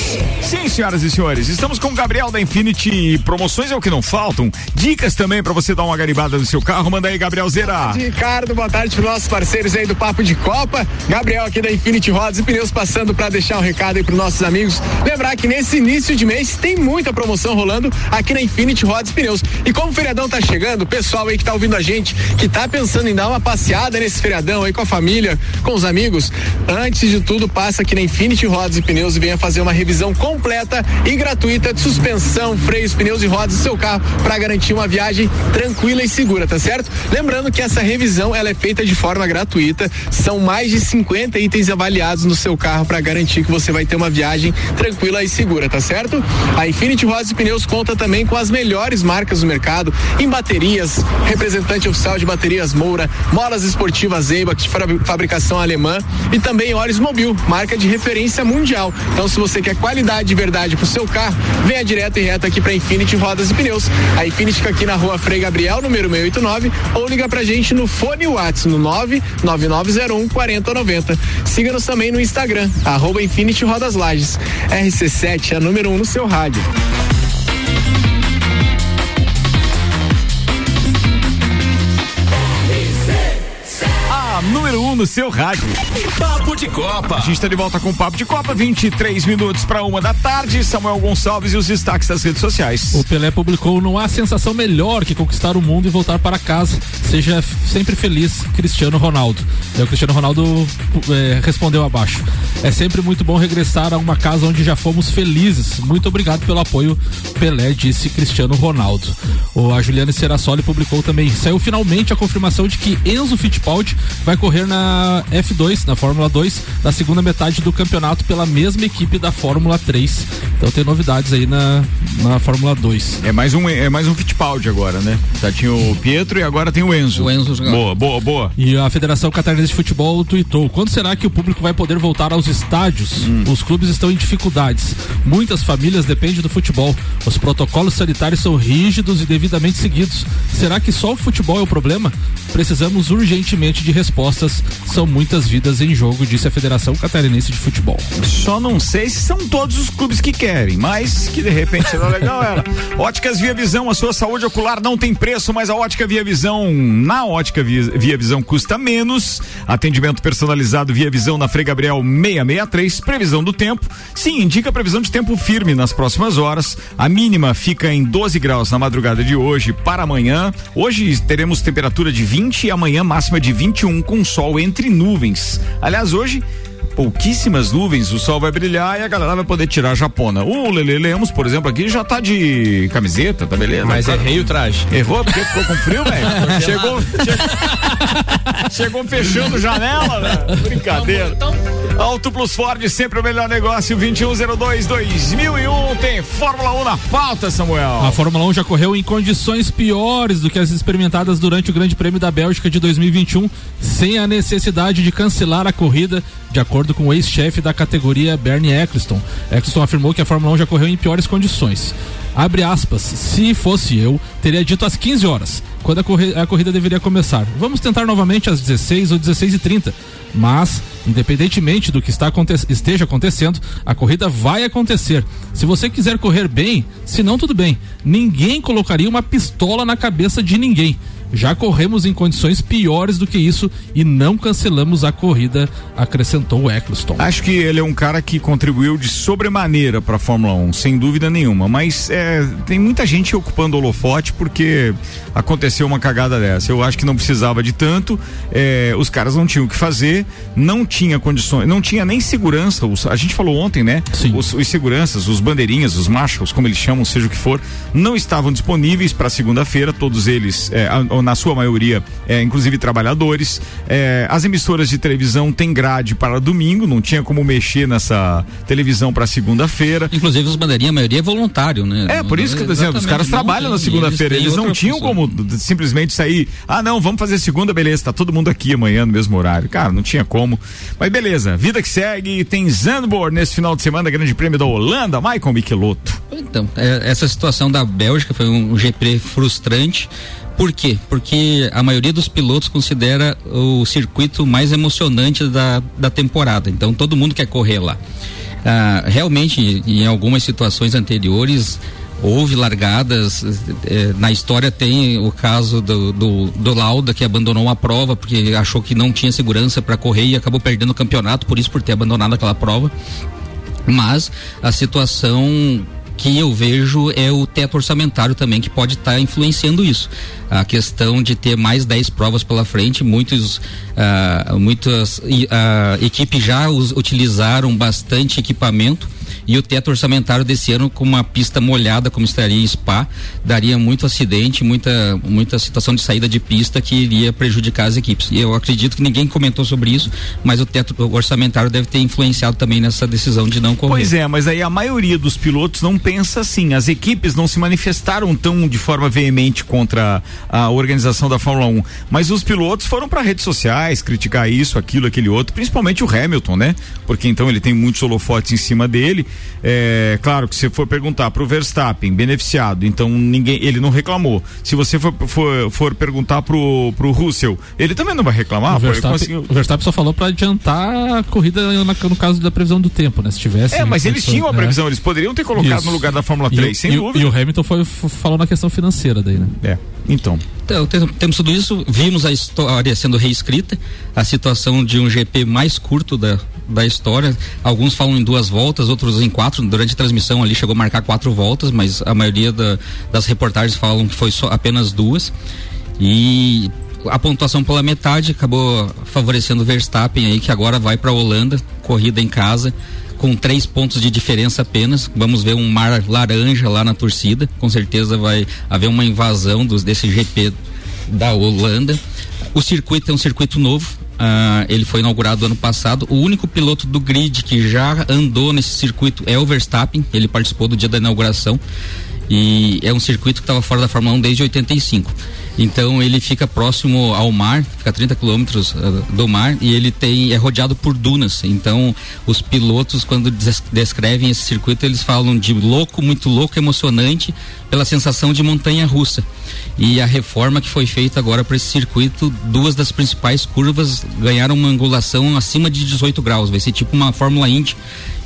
Sim, senhoras e senhores, estamos com o Gabriel da Infinity. Promoções é o que não faltam. Dicas também para você dar uma garibada no seu carro. Manda aí, Gabriel Zera. Ricardo, boa tarde para nossos parceiros aí do Papo de Copa. Gabriel aqui da Infinity Rodas e Pneus passando para deixar um recado aí para nossos amigos. Lembrar que nesse início de mês tem muita promoção rolando aqui na Infinity Rodas e Pneus. E como o feriadão tá chegando, o pessoal aí que tá ouvindo a gente, que tá pensando em dar uma passeada nesse feriadão aí com a família, com os amigos, antes de tudo, passa aqui na Infinity Rodas e Pneus e venha fazer uma revisão completa e gratuita de suspensão, freios, pneus e rodas do seu carro para garantir uma viagem tranquila e segura, tá certo? Lembrando que essa revisão ela é feita de forma gratuita, são mais de 50 itens avaliados no seu carro para garantir que você vai ter uma viagem tranquila e segura, tá certo? A Infinity Rodas e Pneus conta também com as melhores marcas do mercado em baterias, representante oficial de baterias Moura, molas esportivas Eibach fabricação alemã e também óleos Mobil, marca de referência mundial. Então se você quer qualidade de verdade pro seu carro, venha direto e reto aqui pra Infinity Rodas e Pneus. A Infinity fica aqui na rua Frei Gabriel, número 689, ou liga pra gente no fone Whats no 99901 4090. Siga-nos também no Instagram, arroba Infinity Rodas Lages. RC7 é número 1 um no seu rádio. Número 1 um no seu rádio. Papo de Copa. A gente está de volta com o Papo de Copa, 23 minutos para uma da tarde. Samuel Gonçalves e os destaques das redes sociais. O Pelé publicou: Não há sensação melhor que conquistar o mundo e voltar para casa. Seja sempre feliz, Cristiano Ronaldo. É o Cristiano Ronaldo é, respondeu abaixo. É sempre muito bom regressar a uma casa onde já fomos felizes. Muito obrigado pelo apoio, Pelé, disse Cristiano Ronaldo. O, a Juliana Serassoli publicou também. Saiu finalmente a confirmação de que Enzo Fittipaldi vai correr na F2, na Fórmula 2, na segunda metade do campeonato pela mesma equipe da Fórmula 3. Então tem novidades aí na, na Fórmula 2. É mais um é mais um Fittipaldi agora, né? Já tinha o Pietro e agora tem o Enzo. O Enzo Boa, boa, boa. E a Federação Catarinense de Futebol tweetou: quando será que o público vai poder voltar aos estádios? Hum. Os clubes estão em dificuldades. Muitas famílias dependem do futebol. Os protocolos sanitários são rígidos e devidamente seguidos. Será que só o futebol é o problema? Precisamos urgentemente de respostas. São muitas vidas em jogo, disse a Federação Catarinense de Futebol. Só não sei se são todos os clubes que querem, mas que de repente será legal ela. Óticas Via Visão, a sua saúde ocular não tem preço, mas a ótica Via Visão, na ótica Via, Via Visão custa menos. Atendimento personalizado Via Visão na Frei Gabriel 663, previsão do tempo. Sim, indica previsão de tempo firme nas próximas horas. A mínima fica em 12 graus na madrugada de hoje para amanhã. Hoje teremos temperatura de 20 e amanhã máxima de 21 com sol entre nuvens. Aliás, hoje pouquíssimas nuvens, o sol vai brilhar e a galera vai poder tirar a japona. O Lele Lemos, por exemplo, aqui já tá de camiseta, tá beleza? Mas Tá- errei o traje. Errou porque ficou com frio, velho? chegou, che- chegou fechando janela, né? Brincadeira. Auto Plus Ford, sempre o melhor negócio, 2102-2001, tem Fórmula 1 na pauta, Samuel. A Fórmula 1 já correu em condições piores do que as experimentadas durante o Grande Prêmio da Bélgica de 2021, sem a necessidade de cancelar a corrida, de acordo com o ex-chefe da categoria, Bernie Eccleston. Eccleston afirmou que a Fórmula 1 já correu em piores condições. Abre aspas, se fosse eu, teria dito às 15 horas, quando a, corri- a corrida deveria começar. Vamos tentar novamente às 16 ou 16 e 30 mas, independentemente do que está aconte- esteja acontecendo, a corrida vai acontecer. Se você quiser correr bem, se não, tudo bem. Ninguém colocaria uma pistola na cabeça de ninguém. Já corremos em condições piores do que isso e não cancelamos a corrida, acrescentou o Eccleston. Acho que ele é um cara que contribuiu de sobremaneira para a Fórmula 1, sem dúvida nenhuma. Mas é, tem muita gente ocupando o holofote porque aconteceu uma cagada dessa. Eu acho que não precisava de tanto. é, os caras não tinham o que fazer, não tinha condições, não tinha nem segurança. Os- a gente falou ontem, né? Os, os seguranças, os bandeirinhas, os marshals, como eles chamam, seja o que for, não estavam disponíveis para segunda-feira. Todos eles, é, a- na sua maioria, é, inclusive trabalhadores. É, as emissoras de televisão têm grade para domingo, não tinha como mexer nessa televisão para segunda-feira. Inclusive os bandeirinhas, a maioria é voluntário, né? É, por isso que eu tô dizendo, os caras trabalham na segunda-feira, têm eles não tinham função. como simplesmente sair, ah não, vamos fazer segunda, beleza, tá todo mundo aqui amanhã no mesmo horário. Cara, não tinha como. Mas beleza, vida que segue, tem Zandvoort nesse final de semana, Grande Prêmio da Holanda, Michael Michelotto. Então, é, essa situação da Bélgica foi um GP frustrante. Por quê? Porque a maioria dos pilotos considera o circuito mais emocionante da, da temporada. Então todo mundo quer correr lá. Ah, realmente, em algumas situações anteriores, houve largadas. eh, na história tem o caso do, do, do Lauda, que abandonou uma prova porque achou que não tinha segurança para correr e acabou perdendo o campeonato, por isso por ter abandonado aquela prova. Mas a situação que eu vejo é o teto orçamentário também que pode estar influenciando isso. A questão de ter mais 10 provas pela frente, muitos ah, muitas ah, equipes já us- utilizaram bastante equipamento e o teto orçamentário desse ano com uma pista molhada como estaria em Spa daria muito acidente, muita muita situação de saída de pista que iria prejudicar as equipes. E eu acredito que ninguém comentou sobre isso, mas o teto orçamentário deve ter influenciado também nessa decisão de não correr. Pois é, mas aí a maioria dos pilotos não pensa assim. As equipes não se manifestaram tão de forma veemente contra a organização da Fórmula 1. Mas os pilotos foram para redes sociais criticar isso, aquilo, aquele outro, principalmente o Hamilton, né? Porque então ele tem muitos holofotes em cima dele. É, claro que se for perguntar pro Verstappen, beneficiado, então ninguém, ele não reclamou. Se você for, for, for perguntar pro, pro Russell, ele também não vai reclamar. o, Verstappen, conseguiu- o Verstappen só falou pra adiantar a corrida na- no caso da previsão do tempo, né? Se tivesse. É, mas eles tinham a né? previsão, eles poderiam ter colocado Isso. no lugar da Fórmula E 3, o- sem e, o- dúvida. E o Hamilton foi, falou na questão financeira daí, né? É, então. Tem- temos tudo isso, vimos a história sendo reescrita, a situação de um GP mais curto da, da história. Alguns falam em duas voltas, outros em quatro. Durante a transmissão ali chegou a marcar quatro voltas, mas a maioria da- das reportagens falam que foi só apenas duas. E a pontuação pela metade acabou favorecendo o Verstappen aí, que agora vai para a Holanda, corrida em casa. Com três pontos de diferença apenas. Vamos ver um mar laranja lá na torcida. Com certeza vai haver uma invasão dos, desse GP da Holanda. O circuito é um circuito novo. ah, ele foi inaugurado ano passado. O único piloto do grid que já andou nesse circuito é o Verstappen. Ele participou do dia da inauguração. E é um circuito que estava fora da Fórmula 1 desde 85. Então ele fica próximo ao mar, fica a 30 quilômetros ah, do mar e ele tem é rodeado por dunas. Então os pilotos quando des- descrevem esse circuito eles falam de louco, muito louco, emocionante pela sensação de montanha russa. E a reforma que foi feita agora para esse circuito, duas das principais curvas ganharam uma angulação acima de 18 graus, vai ser tipo uma Fórmula Indy.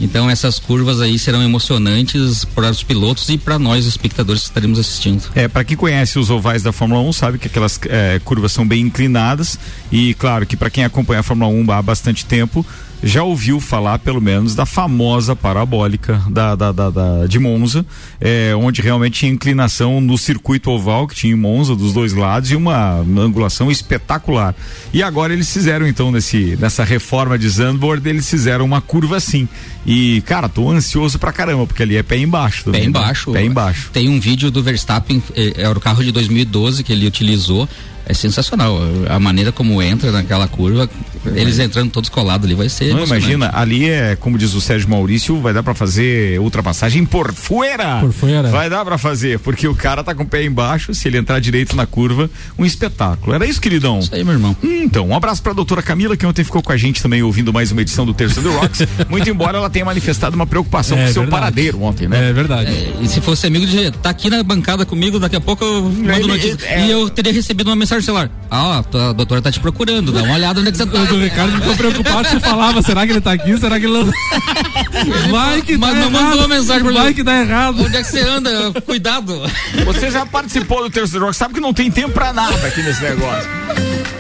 Então essas curvas aí serão emocionantes para os pilotos e para nós espectadores que estaremos assistindo. É, para quem conhece os ovais da Fórmula 1, sabe que aquelas é, curvas são bem inclinadas e claro que para quem acompanha a Fórmula 1 há bastante tempo, já ouviu falar pelo menos da famosa parabólica da, da, da- da- de Monza, é, onde realmente tinha inclinação no circuito oval que tinha em Monza dos dois lados e uma, uma angulação espetacular. E agora eles fizeram então nesse nessa reforma de Zandvoort, eles fizeram uma curva assim. E cara, tô ansioso pra caramba, porque ali é pé embaixo também. Pé né? embaixo. Pé embaixo. Tem um vídeo do Verstappen, eh, era o carro de 2012 que ele utilizou. É sensacional. A maneira como entra naquela curva, eles entrando todos colados ali, vai ser. Não imagina, ali é, como diz o Sérgio Maurício, vai dar pra fazer ultrapassagem por fuera. Por fuera. Vai dar pra fazer, porque o cara tá com o pé embaixo, se ele entrar direito na curva, um espetáculo. Era isso, queridão? Isso aí, meu irmão. então, um abraço pra doutora Camila, que ontem ficou com a gente também ouvindo mais uma edição do Terça do Rocks. Muito embora ela tenha manifestado uma preocupação É com o seu verdade. paradeiro ontem, né? É verdade. E se fosse amigo de tá aqui na bancada comigo, daqui a pouco eu mando Ele- notícia. é- E eu teria recebido uma mensagem mensagem no celular. Ah, ó, a doutora tá te procurando, dá uma olhada onde é que você tá. O Ricardo ficou preocupado se falava, será que ele tá aqui? Será que ele não. Vai que Mas dá não errado. mandou mensagem pra Vai que dá errado. Onde é que você anda? Cuidado. Você já participou do terceiro jogo, sabe que não tem tempo pra nada aqui nesse negócio.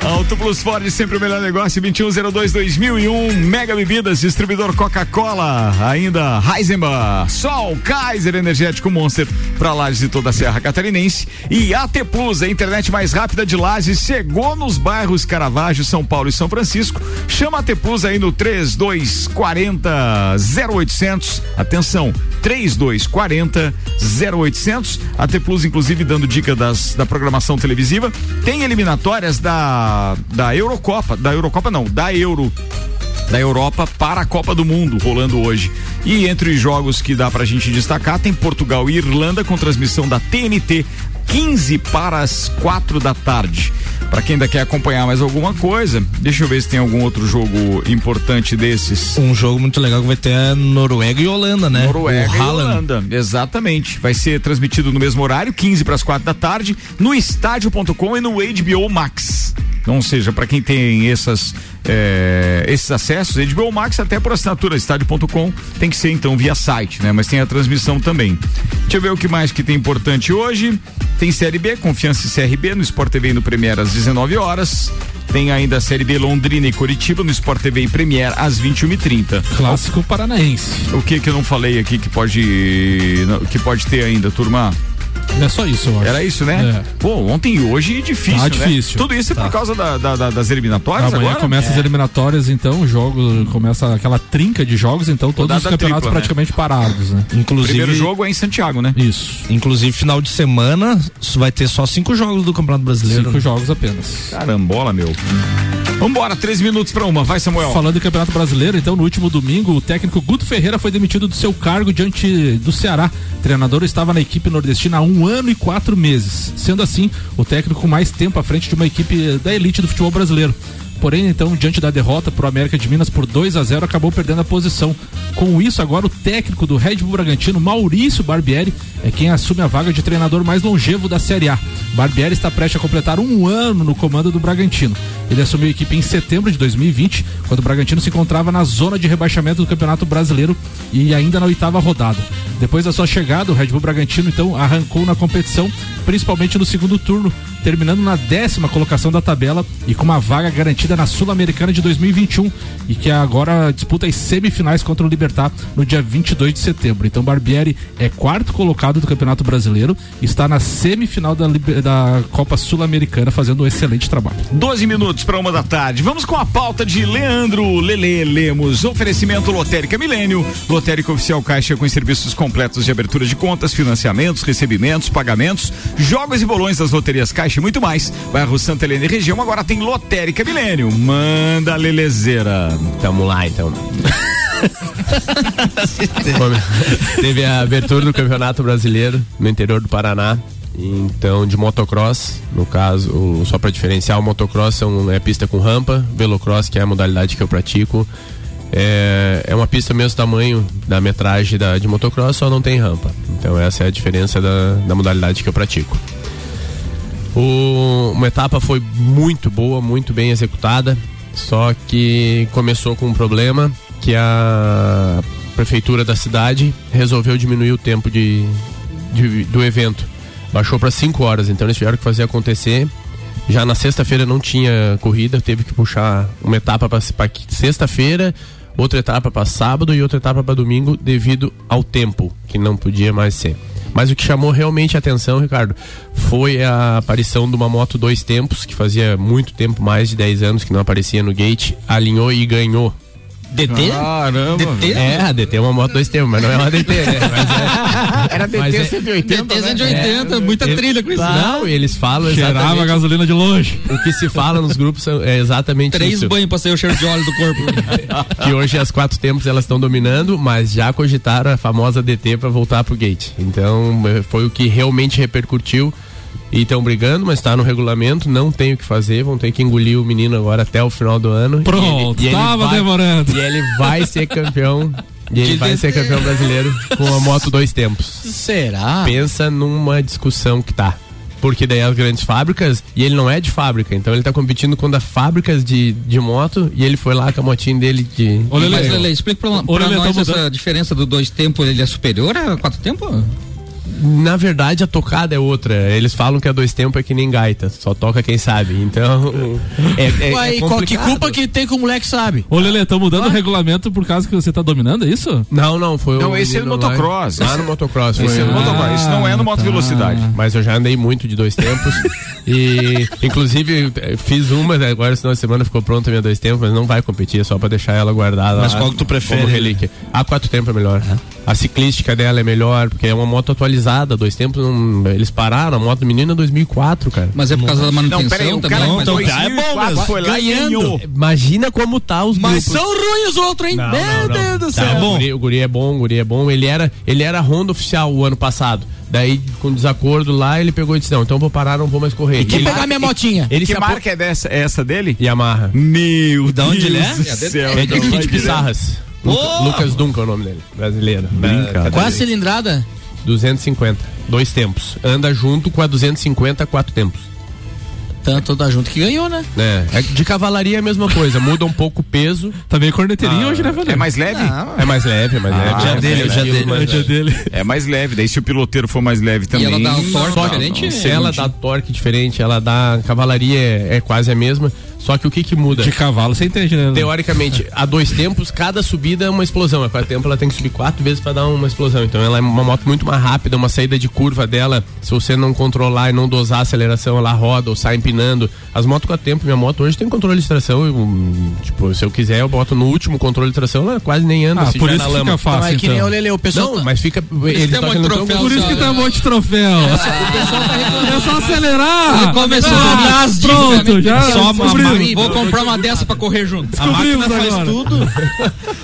Auto Plus Ford, sempre o melhor negócio, 2102-2001, Mega Bebidas, distribuidor Coca-Cola, ainda Heisenbach, Sol, Kaiser Energético Monster, pra Lages e toda a Serra Catarinense. E AT Plus, a internet mais rápida de Lages, chegou nos bairros Caravaggio, São Paulo e São Francisco. Chama a AT Plus aí no 3240 0800. Atenção, 3240 0800. AT Plus, inclusive, dando dica das, da programação televisiva. Tem eliminatórias da, da Eurocopa, da Eurocopa não, da Euro da Europa para a Copa do Mundo rolando hoje. E entre os jogos que dá pra gente destacar, tem Portugal e Irlanda com transmissão da TNT 15 para as 4 da tarde. Pra quem ainda quer acompanhar mais alguma coisa, deixa eu ver se tem algum outro jogo importante desses. Um jogo muito legal que vai ter é Noruega e Holanda, né? Noruega o e. Holanda, exatamente. Vai ser transmitido no mesmo horário, 15 para as 4 da tarde, no estádio.com e no HBO Max. Ou seja, para quem tem essas, eh, esses acessos, HBO Max até por assinatura estádio.com tem que ser então via site, né? Mas tem a transmissão também. Deixa eu ver o que mais que tem importante hoje. Tem Série B, Confiança e CRB no Sport TV e no Premier às 19 horas. Tem ainda a Série B Londrina e Curitiba no Sport TV e Premier às 21h30. Clássico paranaense. O que que eu não falei aqui que pode que pode ter ainda, turma? É só isso, eu acho. Era isso, né? É. Pô, ontem e hoje difícil, Tá né? difícil. Tudo isso é Tá. por causa da- da- da- das eliminatórias Amanhã agora? começa as É. eliminatórias, então, o jogo começa aquela trinca de jogos, então todos os campeonatos tripla, né? praticamente parados, né? Inclusive, Primeiro jogo é em Santiago, né? Isso. Inclusive, final de semana vai ter só cinco jogos do Campeonato Brasileiro. Cinco né? jogos apenas. Carambola, meu. Vambora, três minutos pra uma. Vai, Samuel. Falando em Campeonato Brasileiro, então, no último domingo, o técnico Guto Ferreira foi demitido do seu cargo diante do Ceará. O treinador estava na equipe nordestina há um ano e quatro meses. Sendo assim, o técnico mais tempo à frente de uma equipe da elite do futebol brasileiro. Porém, então, diante da derrota pro América de Minas por 2 a 0 acabou perdendo a posição. Com isso, agora o técnico do Red Bull Bragantino, Maurício Barbieri, é quem assume a vaga de treinador mais longevo da Série A. Barbieri está prestes a completar um ano no comando do Bragantino. Ele assumiu a equipe em setembro de 2020, quando o Bragantino se encontrava na zona de rebaixamento do Campeonato Brasileiro e ainda na oitava rodada. Depois da sua chegada, o Red Bull Bragantino então arrancou na competição, principalmente no segundo turno, terminando na décima colocação da tabela e com uma vaga garantida na Sul-Americana de 2021 e que agora disputa as semifinais contra o Libertar no dia 22 de setembro. Então Barbieri é quarto colocado do Campeonato Brasileiro está na semifinal da, da Copa Sul-Americana fazendo um excelente trabalho. 12 minutos para uma da tarde. Vamos com a pauta de Leandro Lele Lemos. Oferecimento Lotérica Milênio. Lotérica Oficial Caixa com serviços completos de abertura de contas, financiamentos, recebimentos, pagamentos, jogos e bolões das loterias Caixa e muito mais. Bairro Santa Helena e região agora tem Lotérica Milênio. Manda Lelezeira. Tamo lá então. Teve a abertura do Campeonato Brasileiro no interior do Paraná. Então, de motocross, no caso, só para diferenciar, o motocross são, é pista com rampa, velocross, que é a modalidade que eu pratico, é, é uma pista mesmo tamanho da metragem da, de motocross, só não tem rampa. Então, essa é a diferença da, da modalidade que eu pratico. O- uma etapa foi muito boa, muito bem executada, só que começou com um problema que a prefeitura da cidade resolveu diminuir o tempo de, de- do evento. Baixou para 5 horas, então eles tiveram que fazer acontecer. Já na sexta-feira não tinha corrida, teve que puxar uma etapa para sexta-feira, outra etapa para sábado e outra etapa para domingo devido ao tempo, que não podia mais ser. Mas o que chamou realmente a atenção, Ricardo, foi a aparição de uma moto dois tempos, que fazia muito tempo, mais de 10 anos que não aparecia no gate, alinhou e ganhou. DT? Caramba. DT? É, a DT é uma moto dois tempos, mas não é uma DT, né? Mas é- Era DT Mas é- 180. DT né? 180, muita Ele- trilha com isso. Não, eles falam Cheirava a exatamente gasolina de longe. o que se fala nos grupos são- é exatamente Três isso. banhos pra sair o cheiro de óleo do corpo. que hoje as quatro tempos elas estão dominando, mas já cogitaram a famosa DT para voltar pro gate. Então foi o que realmente repercutiu. E estão brigando, mas está no regulamento, não tem o que fazer, vão ter que engolir o menino agora até o final do ano. Pronto, E ele- e ele tava vai- demorando. E ele vai ser campeão. E ele De vai ser campeão brasileiro com a moto dois tempos. Será? Pensa numa discussão que tá. Porque daí as grandes fábricas, e ele não é de fábrica, então ele tá competindo contra fábricas de, de moto e ele foi lá com a motinha dele de. Ô, Lele, explica pra, pra nós tá essa mudando. diferença do dois tempos, ele é superior a quatro tempos? Na verdade, a tocada é outra. Eles falam que a dois tempos é que nem gaita, só toca quem sabe. Então. É, é, Ué, é e qual- que culpa que tem que o moleque sabe? Ô, Lele, estão mudando o regulamento por causa que você tá dominando, é isso? Não, não, foi Não, o esse é no lá- motocross. Lá Esse- no motocross. esse foi- é no motocross, isso não é no moto tá. velocidade. Mas eu já andei muito de dois tempos. e, inclusive, eh, fiz uma, né, agora de semana ficou pronta a minha dois tempos, mas não vai competir, é só pra deixar ela guardada. Mas lá qual que tu prefere? como relíquia. A quatro tempos é melhor. A ciclística dela é melhor, porque é uma moto atualizada. Dois tempos, não- eles pararam. A moto menina é 2004, cara. Mas é por causa da manutenção Não, peraí, o também? cara- mas- então, mas- cara, é bom mesmo. foi lá Ganhando. Imagina como tá os Mas grupos. são ruins os outros, hein? Não, Meu não, não. Deus do Tá, céu. O guri, o guri é bom, o guri é bom. Ele era, ele era Honda oficial o ano passado. Daí, com desacordo lá, ele pegou e disse: Não, então eu vou parar, não vou mais correr. E quem ele, pegar minha motinha? Ele que marca é dessa, é essa dele? Yamaha. Meu Da onde ele é? Deus do céu, É de então. Pissarras. Luca- Lucas Duncan é o nome dele, brasileiro. Brincadeira. Qual é a cilindrada? 250. Dois tempos. Anda junto com a 250, quatro tempos. Tanto da junto que ganhou, né? É. é de cavalaria é a mesma coisa, muda um pouco o peso. Tá meio corneteirinho Ah, hoje, né, Vander? É mais leve? É mais leve, é mais leve. dia É dele, mais o dia leve, dele. É dia leve. dele. É mais leve, daí se o piloteiro for mais leve também. ela dá um torque diferente? não, Ela dá torque diferente, ela dá. Cavalaria é, é quase a mesma. Só que o que que muda? De cavalo, você entende, né? Teoricamente, a dois tempos, cada subida é uma explosão. A quatro tempos ela tem que subir quatro vezes para dar uma explosão. Então ela é uma moto muito mais rápida, uma saída de curva dela. Se você não controlar e não dosar a aceleração, ela roda ou sai empinando. As motos quatro tempos, minha moto hoje tem controle de tração. eu, tipo, se eu quiser, eu boto no último controle de tração, ela quase nem anda Ah, se por isso na que lama. fica fácil, Não, é que nem então. o Lele, o pessoal. Não, tá- mas fica. isso Ele tem tá muito no troféu Por isso que tem um monte de troféu. É só acelerar. Começou Ah, a dar as dicas, Pronto, já Só uma Vou comprar uma dessa pra correr junto. A máquina faz agora. tudo.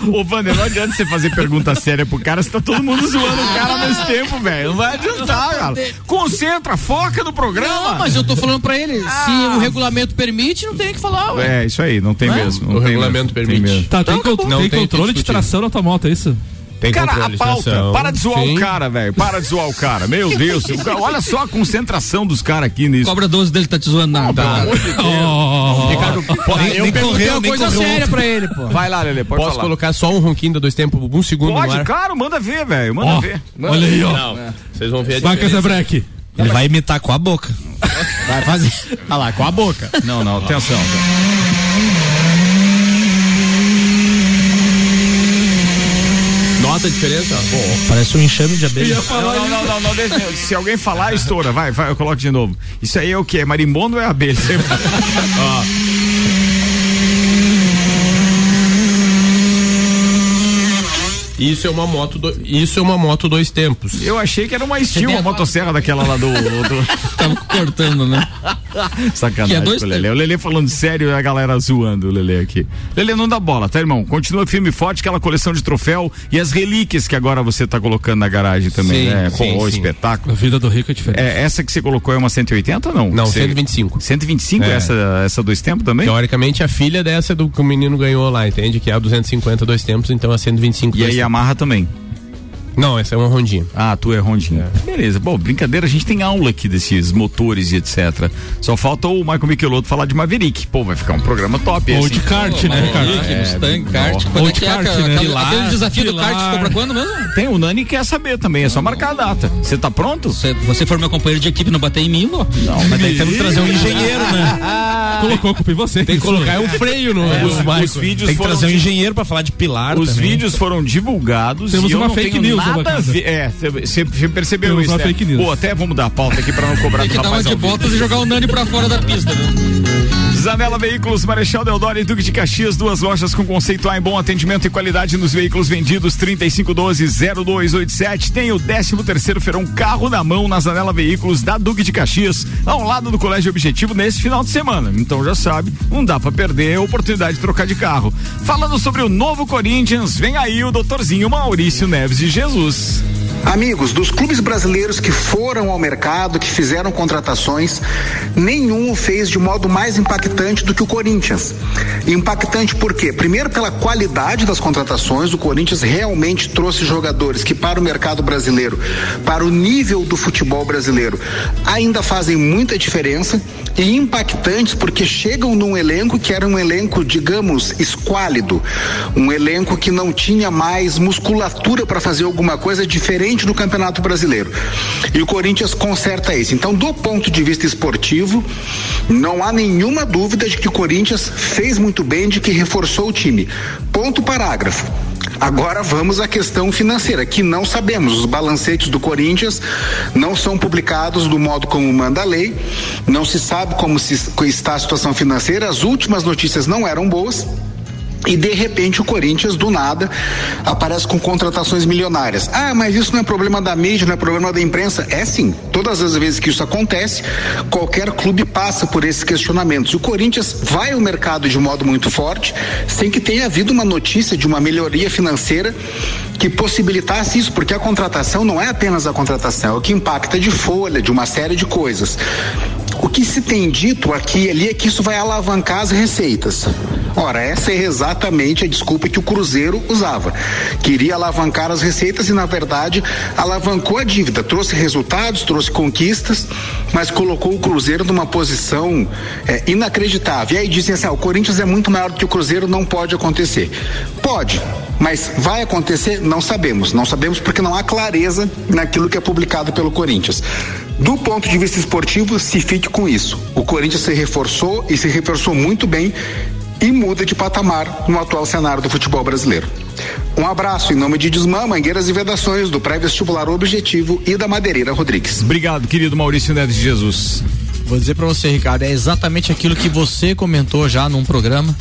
Ô, Vander, não adianta você fazer pergunta séria pro cara se tá todo mundo zoando o cara ao mesmo tempo, velho. Não vai adiantar, cara. Concentra, foca no programa. Não, mas eu tô falando pra ele. Se o regulamento permite, não tem o que falar, ué. É, isso aí, não tem Não é? mesmo. não O tem regulamento mesmo, permite. mesmo. Tá, tem, Então, não tem tem controle de tração na tua moto, é isso? Tem Cara, controle a de pauta, para de zoar Sim. o cara, velho. Para de zoar o cara. Meu Deus. cara- olha só a concentração dos caras aqui nisso. Cobra 12 dele tá te zoando na Tá. Oh, Ricardo, pode- Eu nem perguntei uma coisa correu. séria pra ele, pô. Vai lá, Lele, pode Posso falar. colocar só um ronquinho da dois tempos, um segundo no Pode, ar? claro, manda ver, velho. Manda ver. olha aí, ó. Vocês vão ver a Vai. Casabreque. Ele vai imitar com a boca. Vai fazer. Olha lá, com a boca. Não, não, atenção. Nota a diferença? Bom, Parece um enxame de abelha. Não, não, não, não, não, deixa- Se alguém falar, estoura. Vai, vai, eu coloco de novo. Isso aí é o que? É marimbondo ou é abelha? Ó. isso é uma moto, do- isso é uma moto dois tempos. Eu achei que era uma Steel, uma motosserra daquela lá do. do... Tava cortando, né? Sacanagem Que é dois com o Lele. O Lele falando sério e a galera zoando o Lele aqui. Lele não dá bola, tá, irmão? Continua firme e forte, aquela coleção de troféu e as relíquias que agora você tá colocando na garagem também, Sim, né? sim, Pô, sim. espetáculo. A vida do rico é diferente. É, essa que você colocou é uma 180 ou não? Não, Você- 125. 125 É. essa, essa dois tempos também? Teoricamente, a filha dessa do que o menino ganhou lá, entende? Que é a 250 dois tempos, então a 125 E a dois tempos. Yamaha também. Não, essa é uma rondinha. Ah, tu é rondinha. Beleza, bom, brincadeira, a gente tem aula aqui desses motores e etc. Só falta o Michael Michelotto falar de Maverick. Pô, vai ficar um programa top Ou esse. de kart, né, Ricardo? Maverick, Mustang, kart. ó. Quando Ou é de é kart, aquela- né? aquele, Pilar, aquele desafio do Pilar. kart ficou pra quando mesmo? Tem, o Nani quer saber também, é só marcar a data. Você tá pronto? Se você for meu companheiro de equipe, não bater em mim, ó. Não, Mas daí temos que trazer um engenheiro, né? Colocou a culpa em você. Tem que colocar um freio no, É, os, os vídeos Tem que trazer um engenheiro pra falar de pilar Os também. vídeos foram divulgados Temos e eu uma não fake tenho news nada a ver. É, você percebeu isso, né? Pô, até vamos dar a pauta aqui pra não cobrar Tem que dar uma de botas e jogar o Nani pra fora da pista, né? Zanela Veículos, Marechal Deodoro e Duque de Caxias, duas lojas com conceito A em bom atendimento e qualidade nos veículos vendidos, 3512-0287. Tem o 13 terceiro feirão Carro na Mão na Zanela Veículos da Duque de Caxias, ao lado do Colégio Objetivo nesse final de semana. Então já sabe, não dá pra perder a oportunidade de trocar de carro. Falando sobre o novo Corinthians, vem aí o doutorzinho Maurício Neves de Jesus. Amigos, dos clubes brasileiros que foram ao mercado, que fizeram contratações, nenhum o fez de modo mais impactante do que o Corinthians. Impactante por quê? Primeiro pela qualidade das contratações, o Corinthians realmente trouxe jogadores que para o mercado brasileiro, para o nível do futebol brasileiro, ainda fazem muita diferença e impactantes porque chegam num elenco que era um elenco, digamos, esquálido, um elenco que não tinha mais musculatura para fazer alguma coisa diferente do Campeonato Brasileiro. E o Corinthians conserta isso. Então, do ponto de vista esportivo, não há nenhuma dúvida de que o Corinthians fez muito bem, de que reforçou o time. Ponto parágrafo. Agora vamos à questão financeira, que não sabemos. Os balancetes do Corinthians não são publicados do modo como manda a lei, não se sabe como se, está a situação financeira. As últimas notícias não eram boas. E de repente o Corinthians, do nada, aparece com contratações milionárias. Ah, mas isso não é problema da mídia, não é problema da imprensa? É sim. Todas as vezes que isso acontece, qualquer clube passa por esses questionamentos. O Corinthians vai ao mercado de modo muito forte, sem que tenha havido uma notícia de uma melhoria financeira que possibilitasse isso, porque a contratação não é apenas a contratação, é o que impacta de folha, de uma série de coisas. O que se tem dito aqui e ali é que isso vai alavancar as receitas. Ora, essa é exatamente a desculpa que o Cruzeiro usava. Queria alavancar as receitas e, na verdade, alavancou a dívida. Trouxe resultados, trouxe conquistas, mas colocou o Cruzeiro numa posição é, inacreditável. E aí dizem assim: ah, o Corinthians é muito maior do que o Cruzeiro, não pode acontecer. Pode, mas vai acontecer? Não sabemos. Não sabemos porque não há clareza naquilo que é publicado pelo Corinthians. Do ponto de vista esportivo, se fique com isso. O Corinthians se reforçou e se reforçou muito bem e muda de patamar no atual cenário do futebol brasileiro. Um abraço em nome de Desmã, Mangueiras e Vedações, do pré-vestibular Objetivo e da Madeireira Rodrigues. Obrigado, querido Maurício Neves de Jesus. Vou dizer para você, Ricardo, é exatamente aquilo que você comentou já num programa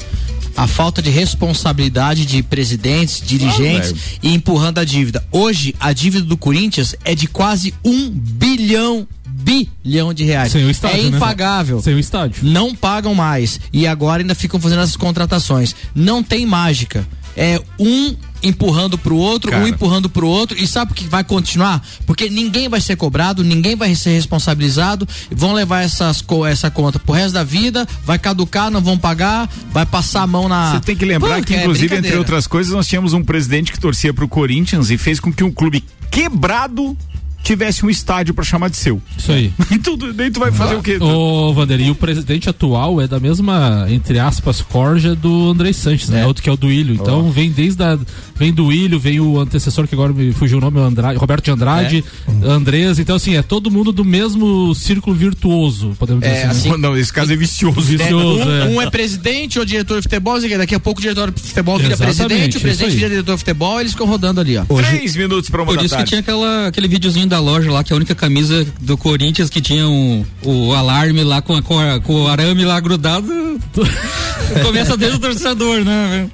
a falta de responsabilidade de presidentes, dirigentes ah, e empurrando a dívida. Hoje, a dívida do Corinthians é de quase um bilhão bilhão de reais. Sem o estádio, é impagável. Né? Sem o estádio. Não pagam mais. E agora ainda ficam fazendo essas contratações. Não tem mágica. É um empurrando pro outro, Cara. um empurrando pro outro, e sabe o que vai continuar? Porque ninguém vai ser cobrado, ninguém vai ser responsabilizado, vão levar essas, essa conta pro resto da vida, vai caducar, não vão pagar, vai passar a mão na. Você tem que lembrar Pô, que, é inclusive, entre outras coisas, nós tínhamos um presidente que torcia pro Corinthians e fez com que um clube quebrado tivesse um estádio para chamar de seu. Isso aí. Tudo, daí tu vai fazer ah, o quê? Ô, Vander, e o presidente atual é da mesma, entre aspas, corja do André Sanches, né? é. né? Outro que é o do Ilho. Então oh. vem desde a, vem do Ilho, vem o antecessor que agora me fugiu o nome, Andrade, Roberto de Andrade, é. Andrés. Então, assim, é todo mundo do mesmo círculo virtuoso, podemos dizer é, assim. assim. Não, esse caso é vicioso. vicioso um, é. um, é presidente ou diretor de futebol, daqui a pouco o diretor de futebol vira Exatamente, presidente, o presidente vira diretor de futebol, eles ficam rodando ali, ó. Hoje, Três minutos para uma Por isso que tinha aquela, aquele videozinho da loja lá, que é a única camisa do Corinthians que tinha um, o alarme lá com, a, com, a, com o arame lá grudado. Começa desde o torcedor, né?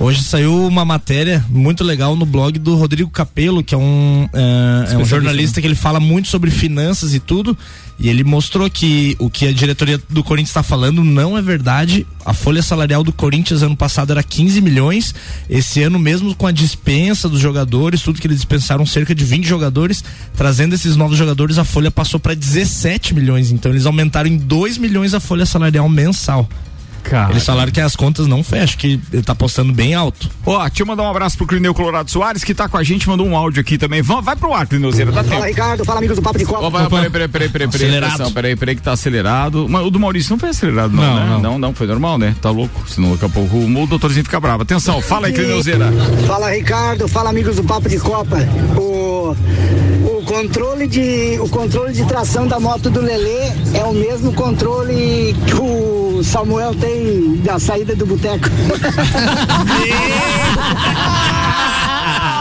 Hoje saiu uma matéria muito legal no blog do Rodrigo Capello, que é um, é, é um jornalista que ele fala muito sobre finanças e tudo. E ele mostrou que o que a diretoria do Corinthians está falando não é verdade. A folha salarial do Corinthians ano passado era 15 milhões. Esse ano, mesmo com a dispensa dos jogadores, tudo que eles dispensaram, cerca de 20 jogadores, trazendo esses novos jogadores, a folha passou para 17 milhões. Então eles aumentaram em 2 milhões a folha salarial mensal. Cara. Eles falaram que as contas não fecham, que ele tá postando bem alto. Ó, deixa eu mandar um abraço pro Clineu Colorado Soares, que tá com a gente, mandou um áudio aqui também. Vai, vai pro ar, Clineuzeira, dá fala, tempo. Fala, Ricardo, fala, amigos do Papo de Copa. Oh, vai, peraí, peraí, peraí, peraí, peraí, acelerado. peraí, peraí, que tá acelerado. Mas o do Maurício não foi acelerado, não, não, né? não, não, não, foi normal, né? Tá louco, senão daqui a pouco o, o doutorzinho fica bravo. Atenção, fala aí, Clineuzeira. Fala, Ricardo, fala, amigos do Papo de Copa. O o controle de o controle de tração da moto do Lelê é o mesmo controle que o Samuel tem da saída do boteco.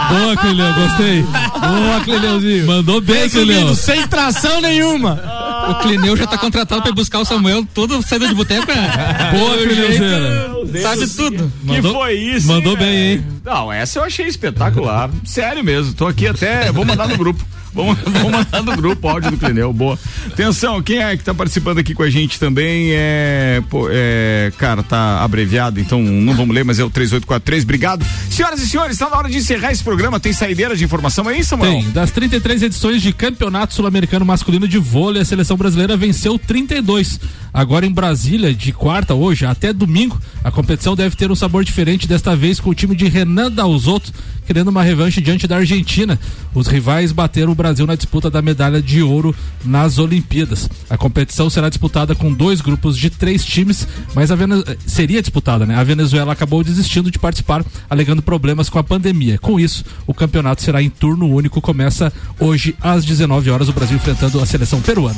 Boa, Cleleu, gostei. Boa, Cleleuzinho. Mandou bem, Cleleu. Sem tração nenhuma. O Clineu já tá contratado pra ir buscar o Samuel todo saída de boteco. é. Boa, Clineuzeira. Sabe tudo. Que foi isso? mandou hein, bem, hein? Não, essa eu achei espetacular. Sério mesmo. Tô aqui até. Vou mandar no grupo. Vou, mandar no grupo o áudio do Clineu. Boa. Atenção, quem é que tá participando aqui com a gente também é. Pô, é cara, tá abreviado, então não vamos ler, mas é o 3843. Obrigado. Senhoras e senhores, tá na hora de encerrar esse programa. Tem saideira de informação aí, Samuel? Tem. Das 33 edições de Campeonato Sul-Americano Masculino de Vôlei, a seleção brasileira venceu 32. Agora em Brasília, de quarta, hoje, até domingo, a competição deve ter um sabor diferente, desta vez com o time de Renan Dalzotto, querendo uma revanche diante da Argentina. Os rivais bateram o Brasil na disputa da medalha de ouro nas Olimpíadas. A competição será disputada com dois grupos de três times, mas a Vene... seria disputada, né? A Venezuela acabou desistindo de participar, alegando problemas com a pandemia. Com isso, o campeonato será em turno único, começa hoje às 19 horas, o Brasil enfrentando a seleção peruana.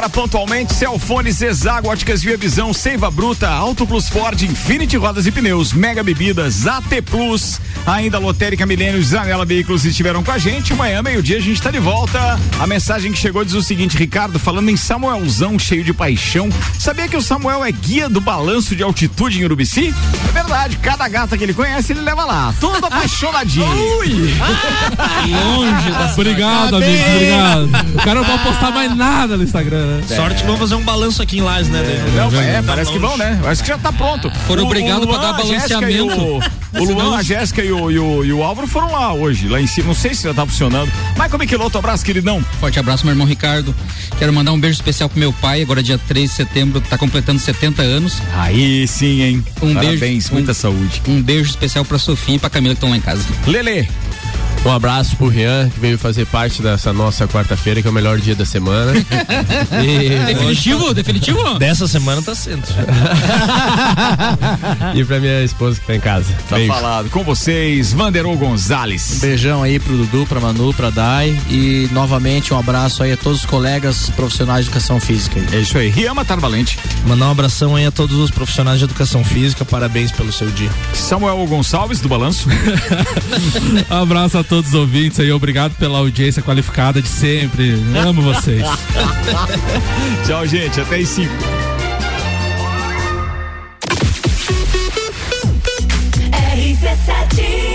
Uma hora pontualmente, Celfone, Zezago, Óticas Via Visão, Seiva Bruta, Auto Plus Ford, Infinity Rodas e Pneus, Mega Bebidas, AT Plus, ainda Lotérica Milênio, Zanela Veículos estiveram com a gente. Amanhã, meio-dia, a gente tá de volta. A mensagem que chegou diz o seguinte, Ricardo, falando em Samuelzão cheio de paixão. Sabia que o Samuel é guia do balanço de altitude em Urubici? É verdade, cada gata que ele conhece, ele leva lá. Todo apaixonadinho. Ui! Longe da Obrigado, amigos, obrigado. O cara não vai postar mais nada no Instagram, né? Sorte que vão fazer um balanço aqui em Lages, né? Não, é, parece que vão, né? Acho que já tá pronto. Foram obrigados pra dar balanceamento. O, o Luan, a Jéssica e o, e, o, e o Álvaro foram lá hoje, lá em cima. Não sei se já tá funcionando. Michael Michelotto, abraço, queridão. Forte abraço, meu irmão Ricardo. Quero mandar um beijo especial pro meu pai, agora dia 3 de setembro, tá completando 70 anos. Aí sim, hein? Um Parabéns, beijo. muita um, saúde. Um beijo especial pra Sofia e pra Camila que estão lá em casa. Lele. Um abraço pro Rian, que veio fazer parte dessa nossa quarta-feira, que é o melhor dia da semana. E- Definitivo? Definitivo? Dessa semana tá sendo. e pra minha esposa que tá em casa. Tá Beijo. falado. Com vocês, Vanderou Gonzalez. Um beijão aí pro Dudu, pra Manu, pra Dai e novamente um abraço aí a todos os colegas profissionais de educação física. É isso aí. Rian Matar Valente. Mandar um abração aí a todos os profissionais de educação física, parabéns pelo seu dia. Samuel Gonçalves, do Balanço. Abraço a todos os ouvintes aí. Obrigado pela audiência qualificada de sempre. Amo vocês. Tchau, gente. Até em cinco. RC7